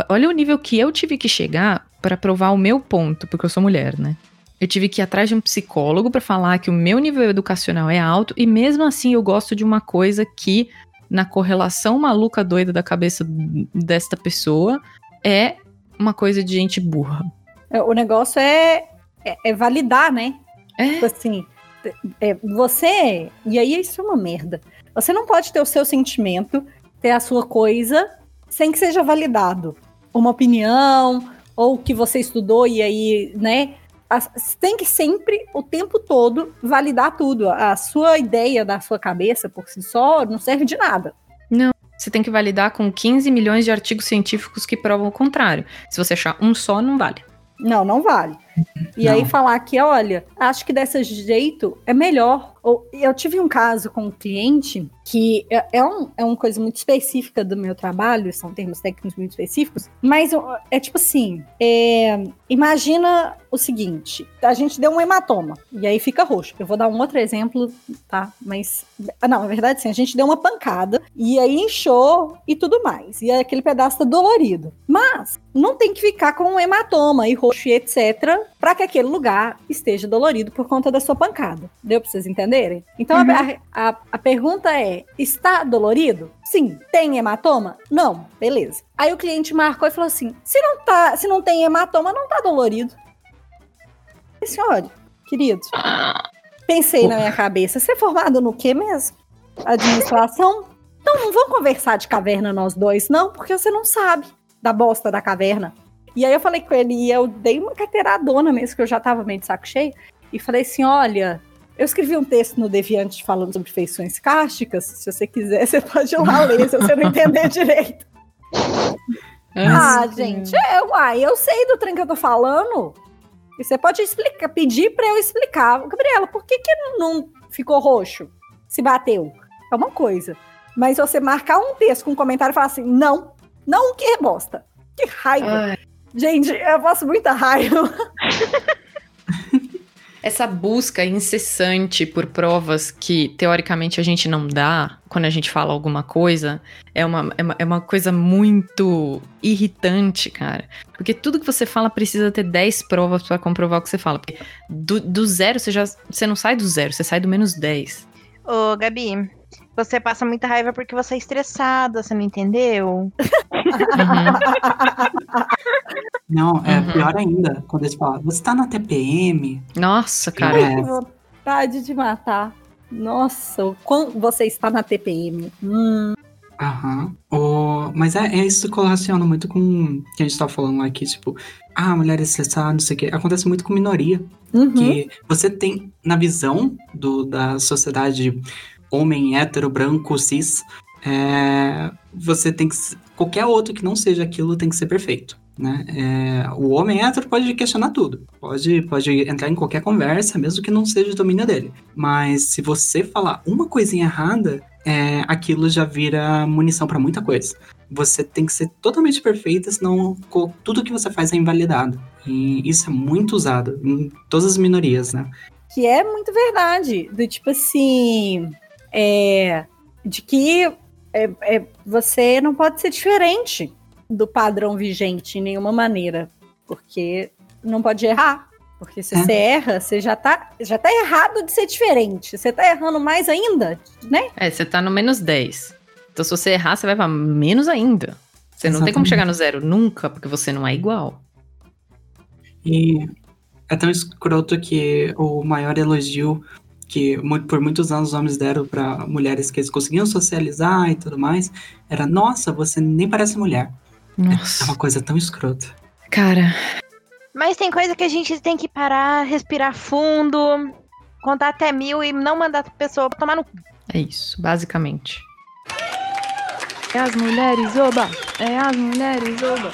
olha o nível que eu tive que chegar para provar o meu ponto, porque eu sou mulher, né? Eu tive que ir atrás de um psicólogo para falar que o meu nível educacional é alto e mesmo assim eu gosto de uma coisa que na correlação maluca doida da cabeça desta pessoa é uma coisa de gente burra. É, O negócio é, é, é validar, né? É. Tipo assim, é, você. E aí isso é uma merda. Você não pode ter o seu sentimento, ter a sua coisa, sem que seja validado. Uma opinião, ou que você estudou e aí, né? As- tem que sempre, o tempo todo, validar tudo. A sua ideia da sua cabeça por si só não serve de nada. Você tem que validar com 15 milhões de artigos científicos que provam o contrário. Se você achar um só, não vale. Não, não vale. E Não. aí falar que, olha, acho que desse jeito é melhor. Eu tive um caso com um cliente que é, é, um, é uma coisa muito específica do meu trabalho, são termos técnicos muito específicos, mas é tipo assim, é, imagina o seguinte, a gente deu um hematoma, e aí fica roxo. Eu vou dar um outro exemplo, tá? Mas, ah, não, na verdade sim, a gente deu uma pancada, e aí inchou e tudo mais, e aquele pedaço tá dolorido. Mas, não tem que ficar com um hematoma e roxo e etc, para que aquele lugar esteja dolorido por conta da sua pancada. Deu pra vocês entenderem? Então Uhum. a, a, a pergunta é: está dolorido? Sim. Tem hematoma? Não. Beleza. Aí o cliente marcou e falou assim: se não, tá, se não tem hematoma, não tá dolorido. Disse, olha, querido, pensei na minha cabeça, você é formado no quê mesmo? Administração? Então não vamos conversar de caverna nós dois, não, porque você não sabe da bosta da caverna. E aí eu falei com ele e eu dei uma carteiradona mesmo, que eu já tava meio de saco cheio, e falei assim: olha, eu escrevi um texto no Deviante falando sobre feições cársticas. Se você quiser, (laughs) você pode ir lá ler, se você não entender direito. (laughs) Ah, gente, é, uai, eu sei do trem que eu tô falando. E você pode explicar, pedir pra eu explicar. Gabriela, por que, que não ficou roxo? Se bateu? É uma coisa. Mas você marcar um texto com um comentário e falar assim, não, não que é bosta. Que raiva. Ai, Gente, eu passo muita raiva. (laughs) essa busca incessante por provas que teoricamente a gente não dá quando a gente fala alguma coisa é uma, é uma, é uma coisa muito irritante, cara. Porque tudo que você fala precisa ter 10 provas pra comprovar o que você fala. Porque do, do zero, você, já, você não sai do zero, você sai do menos 10. Ô, Gabi, você passa muita raiva porque você é estressada, você não entendeu? Uhum. (laughs) Não, é Uhum. pior ainda quando eles falam, você tá na TPM? Nossa, cara. É. Vontade de matar. Nossa, o quão você está na TPM. Hum, Aham. O- Mas é, é isso que correlaciona muito com o que a gente tava falando aqui, tipo, ah, mulher estressada, não sei o quê. Acontece muito com minoria. uhum. Que você tem, na visão do, da sociedade homem, hétero, branco, cis, é, você tem que. Qualquer outro que não seja aquilo tem que ser perfeito. Né? É, o homem hétero pode questionar tudo, pode, pode entrar em qualquer conversa, mesmo que não seja o domínio dele. Mas se você falar uma coisinha errada, é, aquilo já vira munição pra muita coisa. Você tem que ser totalmente perfeita, senão tudo que você faz é invalidado. E isso é muito usado em todas as minorias, né? Que é muito verdade. Do tipo assim. É, de que é, é, você não pode ser diferente do padrão vigente em nenhuma maneira. Porque não pode errar. Porque se É. você erra, você já tá, já tá errado de ser diferente. Você tá errando mais ainda, né? É, você tá no menos 10. Então, se você errar, você vai pra menos ainda. Você não tem como Exatamente. chegar no zero nunca, porque você não é igual. E é tão escroto que o maior elogio que por muitos anos os homens deram pra mulheres que eles conseguiam socializar e tudo mais era: nossa, você nem parece mulher. É Nossa. uma coisa tão escrota. Cara, Mas tem coisa que a gente tem que parar, respirar fundo, contar até mil e não mandar a pessoa tomar no cu. é isso, basicamente. É as mulheres, oba! É as mulheres, oba!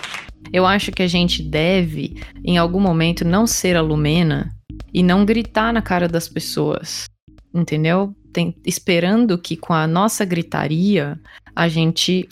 Eu acho que a gente deve, em algum momento, não ser a Lumena e não gritar na cara das pessoas, entendeu? Tem, esperando que com a nossa gritaria a gente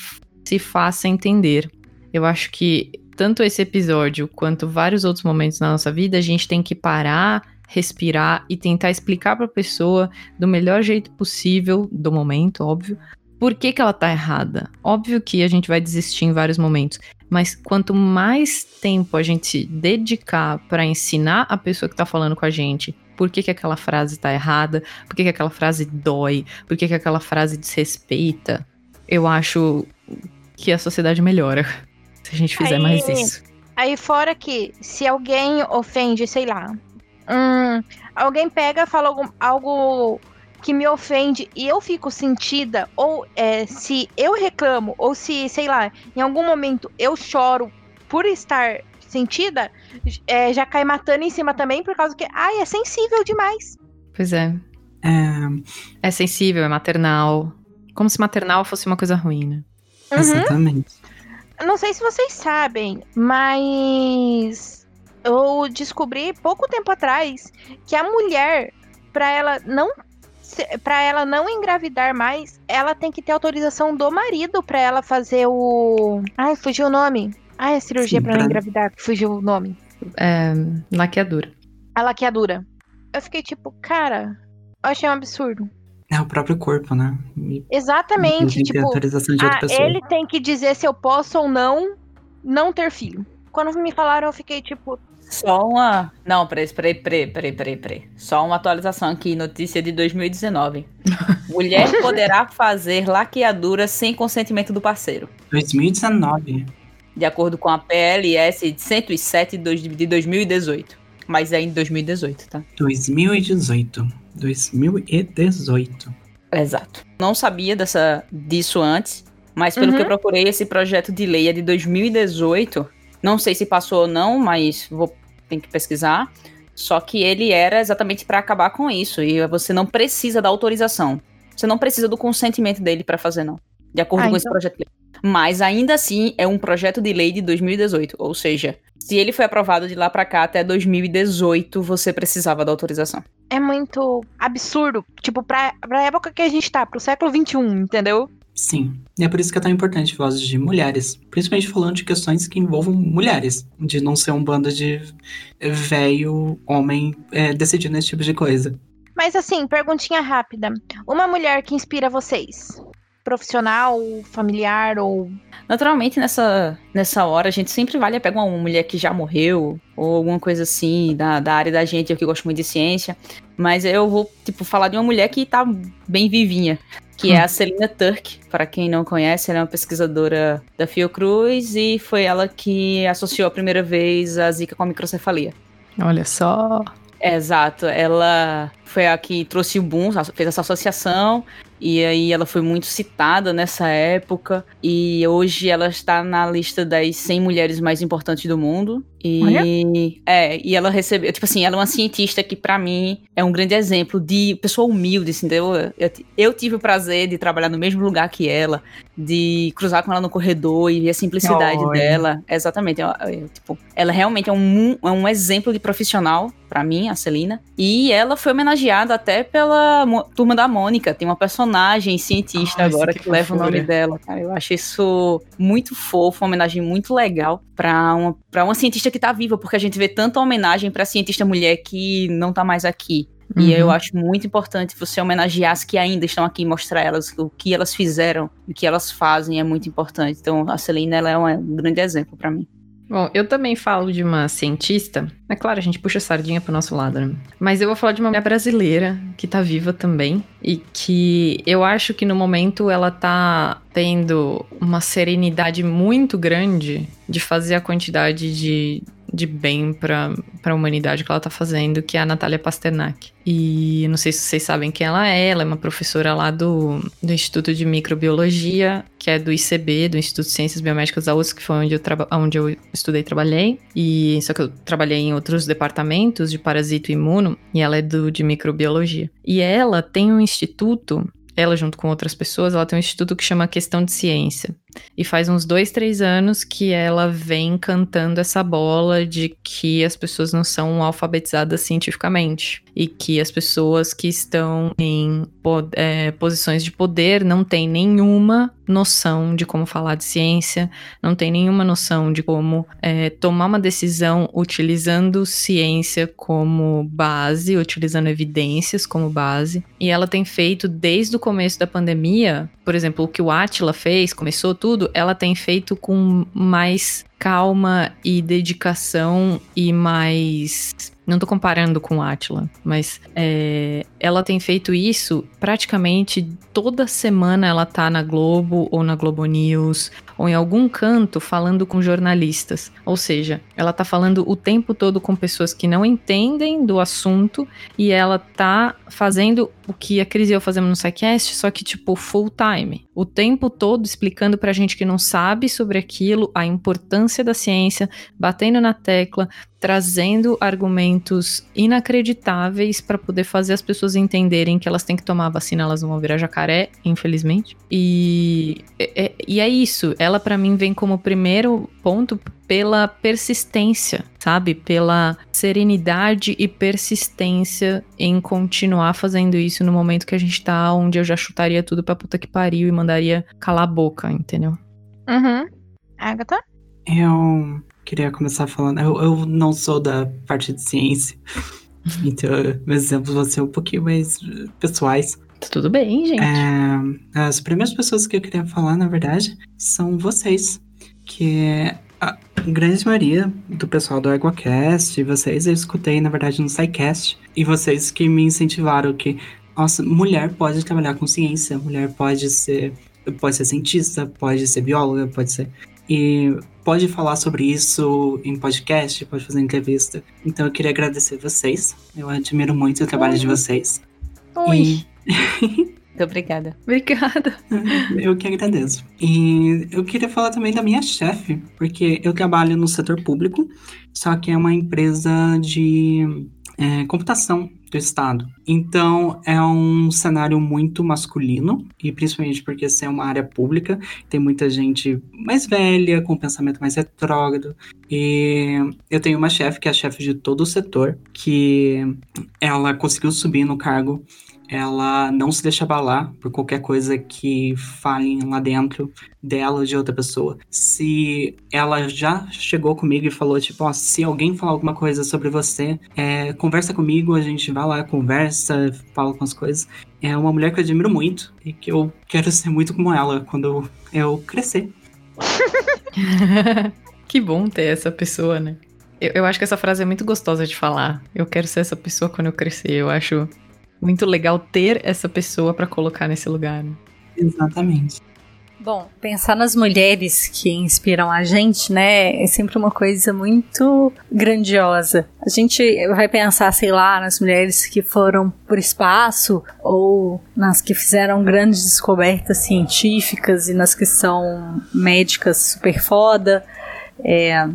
se faça entender. Eu acho que tanto esse episódio quanto vários outros momentos na nossa vida, a gente tem que parar, respirar e tentar explicar para a pessoa do melhor jeito possível, do momento, óbvio, por que, que ela tá errada. Óbvio que a gente vai desistir em vários momentos, mas quanto mais tempo a gente dedicar para ensinar a pessoa que tá falando com a gente por que, que aquela frase tá errada, por que, que aquela frase dói, por que, que aquela frase desrespeita, eu acho que a sociedade melhora (laughs) se a gente fizer Aí- mais isso. Aí fora que, se alguém ofende, sei lá, hum, alguém pega fala algum, algo que me ofende e eu fico sentida, ou é, se eu reclamo, ou se, sei lá, em algum momento eu choro por estar sentida, é, já cai matando em cima também, por causa que, ai, é sensível demais. Pois é. É, É sensível, é maternal. Como se maternal fosse uma coisa ruim, né? Uhum. exatamente. Não sei se vocês sabem, mas eu descobri pouco tempo atrás que a mulher, pra ela não para ela não engravidar mais, ela tem que ter autorização do marido pra ela fazer o. Ai, fugiu o nome. Ai, a cirurgia pra não engravidar, fugiu o nome. É, laqueadura. A laqueadura. Eu fiquei tipo, cara, eu achei um absurdo. É o próprio corpo, né? E Exatamente, tipo, autorização de outra Ah, pessoa. ele tem que dizer se eu posso ou não não ter filho. Quando me falaram, eu fiquei tipo, Só uma. Não, peraí, peraí, peraí, peraí, peraí, peraí. Só uma atualização aqui, notícia de 2019. (laughs) Mulher poderá fazer laqueadura sem consentimento do parceiro. 2019. De acordo com a PLS 107 de 2018. Mas é em 2018, tá? 2018. 2018. Exato. Não sabia dessa, disso antes, mas pelo Uhum. que eu procurei, esse projeto de lei é de 2018. Não sei se passou ou não, mas vou ter que pesquisar. Só que ele era exatamente para acabar com isso. E você não precisa da autorização. Você não precisa do consentimento dele para fazer, não. De acordo Ah, com esse então- projeto de lei. Mas ainda assim é um projeto de lei de 2018. Ou seja, se ele foi aprovado de lá para cá até 2018, você precisava da autorização. é muito absurdo. Tipo, pra, pra época que a gente tá, pro século XXI, entendeu? Sim. E é por isso que é tão importante vozes de mulheres. Principalmente falando de questões que envolvam mulheres. De não ser um bando de velho homem é, decidindo esse tipo de coisa. Mas assim, perguntinha rápida. Uma mulher que inspira vocês? Profissional, familiar ou. Naturalmente, nessa, nessa hora, a gente sempre vale a pegar uma mulher que já morreu, ou alguma coisa assim, da, da área da gente, eu que gosto muito de ciência. Mas eu vou, tipo, falar de uma mulher que tá bem vivinha, que é a Celina Turk. Para quem não conhece, ela é uma pesquisadora da Fiocruz e foi ela que associou a primeira vez a zika com a microcefalia. Olha só. Exato, ela foi a que trouxe o boom, fez essa associação, e aí ela foi muito citada nessa época, e hoje ela está na lista das 100 mulheres mais importantes do mundo. E Olha. é, e ela recebeu, tipo assim, ela é uma cientista que pra mim é um grande exemplo de pessoa humilde, assim, entendeu? Eu, eu tive o prazer de trabalhar no mesmo lugar que ela, de cruzar com ela no corredor e ver a simplicidade Olha. dela. Exatamente, eu- eu, tipo, ela realmente é um, é um exemplo de profissional pra mim, a Celina. E ela foi homenageada até pela turma da Mônica. Tem uma personagem cientista Nossa, agora que que, leva o nome dela, cara. Eu acho isso muito fofo, uma homenagem muito legal pra uma, pra uma cientista que tá viva, porque a gente vê tanta homenagem pra cientista mulher que não tá mais aqui. E Uhum. eu acho muito importante você homenagear as que ainda estão aqui, mostrar elas o que elas fizeram, o que elas fazem é muito importante. Então a Celina ela é um grande exemplo pra mim. Bom, eu também falo de uma cientista. É claro, a gente puxa a sardinha pro nosso lado, né? Mas eu vou falar de uma mulher brasileira que tá viva também. E que eu acho que no momento ela tá tendo uma serenidade muito grande de fazer a quantidade de, de bem pra, pra humanidade que ela tá fazendo, que é a Natália Pasternak. E não sei se vocês sabem quem ela é, ela é uma professora lá do, do Instituto de Microbiologia, que é do ICB, do Instituto de Ciências Biomédicas da USP, que foi onde eu, onde eu estudei e trabalhei. E só que eu trabalhei em outros departamentos de parasito imuno, e ela é do de microbiologia. E ela tem um instituto ela junto com outras pessoas, ela tem um instituto que chama Questão de Ciência. E faz uns dois, três anos que ela vem cantando essa bola de que as pessoas não são alfabetizadas cientificamente. E que as pessoas que estão em é, posições de poder não têm nenhuma noção de como falar de ciência, não tem nenhuma noção de como é, tomar uma decisão utilizando ciência como base, utilizando evidências como base. E ela tem feito desde o começo da pandemia, por exemplo, o que o Atila fez, começou tudo, ela tem feito com mais calma e dedicação e mais não tô comparando com Atila, mas é, ela tem feito isso praticamente toda semana ela tá na Globo ou na Globo News ou em algum canto falando com jornalistas. Ou seja, ela tá falando o tempo todo com pessoas que não entendem do assunto e ela tá fazendo o que a Cris e eu fazemos no SciCast, só que tipo full time. O tempo todo explicando pra gente que não sabe sobre aquilo, a importância da ciência, batendo na tecla, trazendo argumentos inacreditáveis para poder fazer as pessoas entenderem que elas têm que tomar a vacina, elas vão virar jacaré, infelizmente. E é, e é isso. Ela para mim vem como primeiro ponto pela persistência, sabe? Pela serenidade e persistência em continuar fazendo isso no momento que a gente tá, onde eu já chutaria tudo pra puta que pariu e mandaria calar a boca, entendeu? Uhum. Agatha? Eu queria começar falando. Eu, eu não sou da parte de ciência. (laughs) Então, meus exemplos vão ser um pouquinho mais pessoais. Tá tudo bem, gente. É, as primeiras pessoas que eu queria falar, na verdade, são vocês. Que a grande maioria do pessoal do EguaCast, e vocês, eu escutei, na verdade, no SciCast. E vocês que me incentivaram que, nossa, mulher pode trabalhar com ciência, mulher pode ser, pode ser cientista, pode ser bióloga, pode ser. E pode falar sobre isso em podcast, pode fazer entrevista. Então eu queria agradecer vocês. Eu admiro muito o trabalho de vocês. Oi. (laughs) Muito obrigada. Obrigada. (laughs) Eu que agradeço. E eu queria falar também da minha chefe, porque eu trabalho no setor público, só que é uma empresa de é, computação do Estado. Então, é um cenário muito masculino, e principalmente porque ser é uma área pública, tem muita gente mais velha, com pensamento mais retrógrado. E eu tenho uma chefe, que é a chefe de todo o setor, que ela conseguiu subir no cargo ela não se deixa abalar por qualquer coisa que falem lá dentro dela ou de outra pessoa. Se ela já chegou comigo e falou, tipo, ó, se alguém falar alguma coisa sobre você, é, conversa comigo, a gente vai lá, conversa, fala com as coisas. É uma mulher que eu admiro muito e que eu quero ser muito como ela quando eu crescer. (laughs) que bom ter essa pessoa, né? Eu, eu acho que essa frase é muito gostosa de falar. Eu quero ser essa pessoa quando eu crescer. Eu acho muito legal ter essa pessoa para colocar nesse lugar. Né? Exatamente. Bom, pensar nas mulheres que inspiram a gente, né, é sempre uma coisa muito grandiosa. A gente vai pensar, sei lá, nas mulheres que foram por espaço ou nas que fizeram grandes descobertas científicas e nas que são médicas super foda é,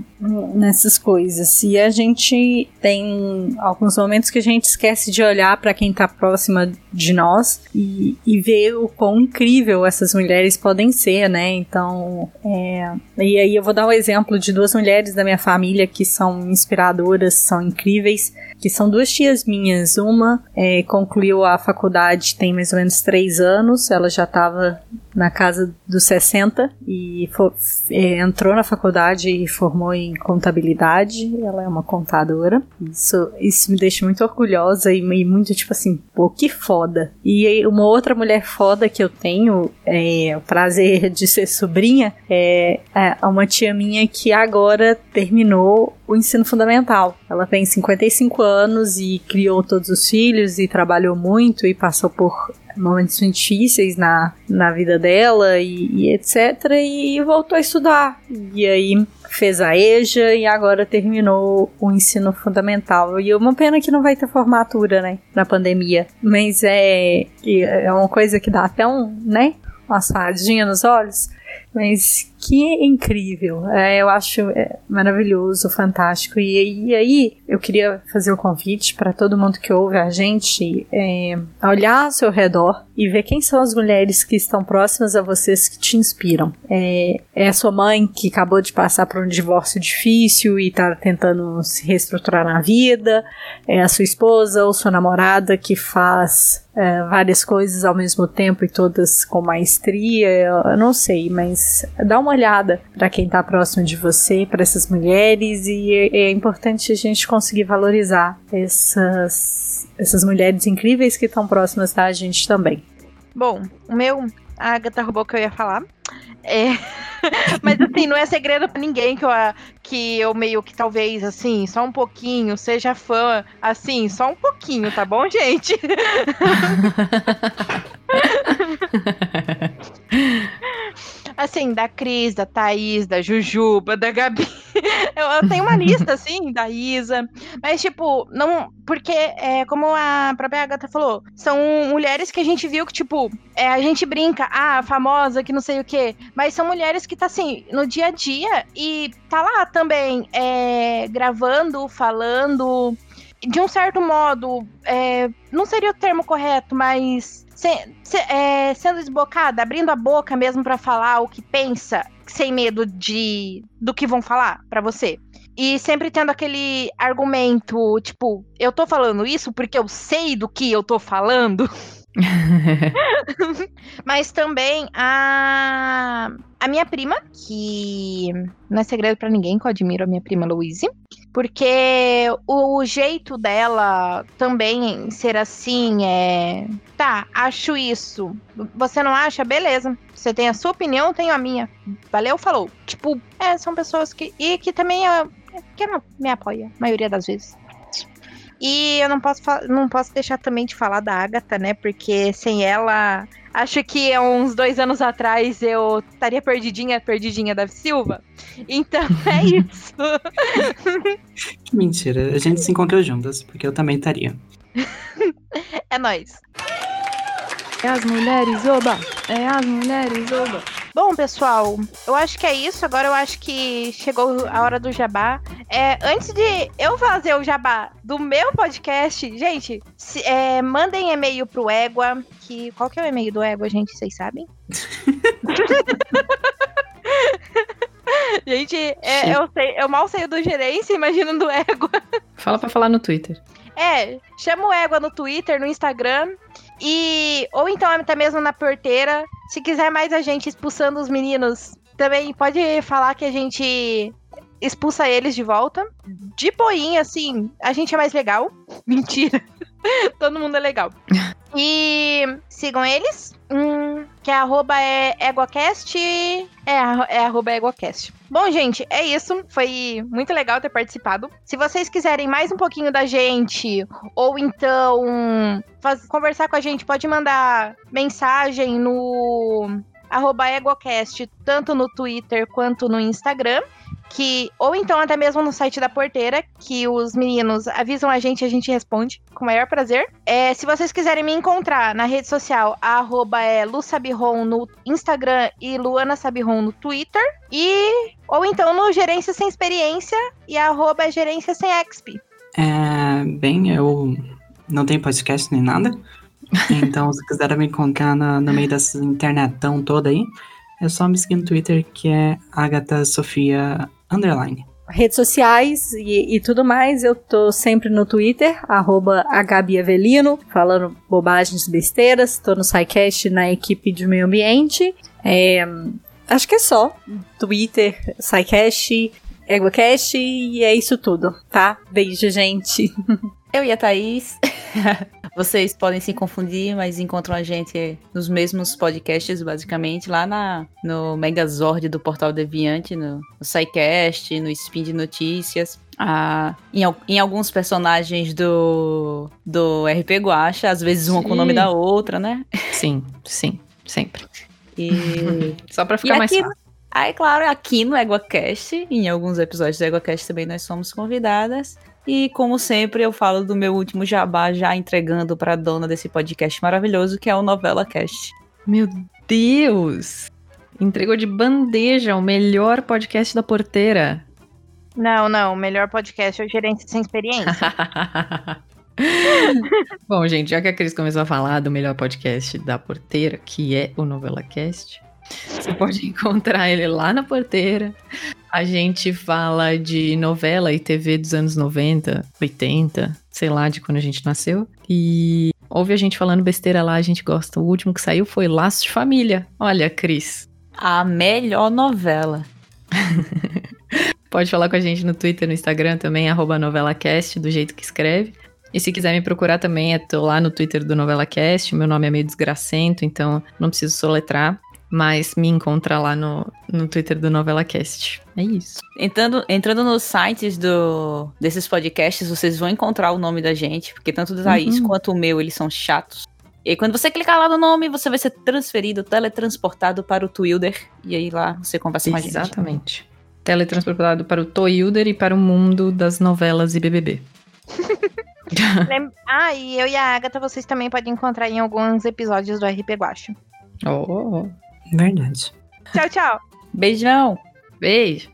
nessas coisas. E a gente tem alguns momentos que a gente esquece de olhar para quem está próxima de nós e, e ver o quão incrível essas mulheres podem ser, né? Então, é, e aí eu vou dar um exemplo de duas mulheres da minha família que são inspiradoras, são incríveis, que são duas tias minhas. Uma é, concluiu a faculdade tem mais ou menos três anos, ela já estava na casa dos 60 e for, é, entrou na faculdade formou em contabilidade. Ela é uma contadora. Isso, isso me deixa muito orgulhosa e, e muito tipo assim, pô, que foda. E uma outra mulher foda que eu tenho, é, o prazer de ser sobrinha, é, é uma tia minha que agora terminou o ensino fundamental. Ela tem 55 anos e criou todos os filhos e trabalhou muito e passou por momentos difíceis na, na vida dela e, e, etc. E voltou a estudar. E aí fez a EJA e agora terminou o ensino fundamental. E é uma pena que não vai ter formatura, né? Na pandemia. Mas é, é uma coisa que dá até um, né? Uma assadinha nos olhos. Mas que incrível. É, eu acho é, maravilhoso, fantástico. E, e, aí, eu queria fazer o convite para todo mundo que ouve a gente é, olhar ao seu redor e ver quem são as mulheres que estão próximas a vocês que te inspiram. É, é a sua mãe que acabou de passar por um divórcio difícil e está tentando se reestruturar na vida, é a sua esposa ou sua namorada que faz é, várias coisas ao mesmo tempo e todas com maestria, eu não sei, mas dá uma olhada para quem está próximo de você, para essas mulheres, e é, é, importante a gente conseguir valorizar essas, essas mulheres incríveis que estão próximas da gente também. Bom, o meu, a Agatha roubou o que eu ia falar. É. (laughs) Mas assim, não é segredo pra ninguém que eu, que eu meio que talvez, assim, só um pouquinho, seja fã, assim, só um pouquinho, tá bom, gente? (laughs) assim, da Cris, da Thaís, da Jujuba, da Gabi. (laughs) eu, eu, tenho uma lista, (laughs) assim, da Isa. Mas, tipo, não. Porque, é, como a própria Agatha falou, são mulheres que a gente viu que, tipo, é, a gente brinca, ah, famosa, que não sei o quê. Mas são mulheres que tá, assim, no dia a dia e tá lá também, é, gravando, falando. De um certo modo, é, não seria o termo correto, mas se, se, é, sendo desbocada, abrindo a boca mesmo para falar o que pensa, sem medo de do que vão falar para você. E sempre tendo aquele argumento, tipo, eu tô falando isso porque eu sei do que eu tô falando. (laughs) (laughs) Mas também a, a minha prima, que não é segredo para ninguém que eu admiro a minha prima Louise, porque o jeito dela também ser assim é. Tá, acho isso. Você não acha? Beleza. Você tem a sua opinião, eu tenho a minha. Valeu, falou. Tipo, é, são pessoas que. E que também é, que me apoia, a maioria das vezes. E eu não posso, não posso deixar também de falar da Agatha, né? Porque sem ela, acho que uns dois anos atrás eu estaria perdidinha, perdidinha da Silva. Então (laughs) é isso. (laughs) Mentira, a gente se encontrou juntas, porque eu também estaria. (laughs) é nóis. É as mulheres, oba! É as mulheres, oba! Bom, pessoal, eu acho que é isso. Agora eu acho que chegou a hora do jabá. É, antes de eu fazer o jabá do meu podcast, gente, se, é, mandem e-mail pro Égua. Que, qual que é o e-mail do Égua, gente? Vocês sabem? (laughs) gente, é, eu, sei, eu mal sei do gerência, imagina do Égua. Fala pra falar no Twitter. É, chama o Égua no Twitter, no Instagram. E. Ou então até mesmo na porteira. Se quiser mais a gente expulsando os meninos, também pode falar que a gente expulsa eles de volta. De boinha, assim, a gente é mais legal. (laughs) Mentira. Todo mundo é legal. E sigam eles. Hum, que a arroba é EguaCast. É, é arroba EguaCast. Bom, gente, é isso. Foi muito legal ter participado. Se vocês quiserem mais um pouquinho da gente, ou então faz, conversar com a gente, pode mandar mensagem no arroba EguaCast, tanto no Twitter quanto no Instagram que ou então até mesmo no site da porteira, que os meninos avisam a gente a gente responde com o maior prazer. É, se vocês quiserem me encontrar na rede social, a arroba é Lu no Instagram e Luana Sabiron no Twitter. E ou então no Gerência Sem Experiência e arroba é Gerência Sem Exp. É, bem, eu não tenho podcast nem nada. Então, se quiserem me encontrar no meio dessa internetão toda aí, é só me seguir no Twitter, que é Agatha Sofia Underline. Redes sociais e, e, tudo mais, eu tô sempre no Twitter, arroba Avelino, falando bobagens, besteiras. Tô no SciCast na equipe de meio ambiente. É, acho que é só. Twitter, SciCast, EgoCast e é isso tudo, tá? Beijo, gente. Eu e a Thaís. (laughs) Vocês podem se confundir, mas encontram a gente nos mesmos podcasts, basicamente, lá na, no Megazord do Portal Deviante, no, no SciCast, no Spin de Notícias. Ah, em, em, alguns personagens do, do RP Guacha, às vezes uma sim. com o nome da outra, né? Sim, sim, sempre. E... (laughs) Só pra ficar mais aqui, fácil. Aí, claro, aqui no EguaCast, em alguns episódios do EguaCast também nós somos convidadas. E como sempre, eu falo do meu último jabá já entregando para a dona desse podcast maravilhoso, que é o Novela Cast. Meu Deus! Entregou de bandeja o melhor podcast da porteira. Não, não. O melhor podcast é o Gerência Sem Experiência. (laughs) Bom, gente, já que a Cris começou a falar do melhor podcast da porteira, que é o Novela Cast, você pode (laughs) encontrar ele lá na porteira. A gente fala de novela e TV dos anos 90, 80, sei lá, de quando a gente nasceu. E ouve a gente falando besteira lá, a gente gosta. O último que saiu foi Laços de Família. Olha, Cris. A melhor novela. (laughs) Pode falar com a gente no Twitter, no Instagram também, arroba novelacast, do jeito que escreve. E se quiser me procurar também, eu tô lá no Twitter do NovelaCast. Meu nome é meio desgracento, então não preciso soletrar. Mas me encontra lá no, no Twitter do NovelaCast. É isso. Entrando, entrando nos sites do, desses podcasts, vocês vão encontrar o nome da gente, porque tanto o do Thaís Uhum. quanto o meu, eles são chatos. E aí, quando você clicar lá no nome, você vai ser transferido, teletransportado para o Twitter. E aí lá você conversa com a gente. Exatamente. Teletransportado para o Toilder e para o mundo das novelas e BBB. (laughs) Ah, e eu e a Agatha vocês também podem encontrar em alguns episódios do RP Guacho. Oh, Verdade. Tchau, tchau. Beijão! beijo.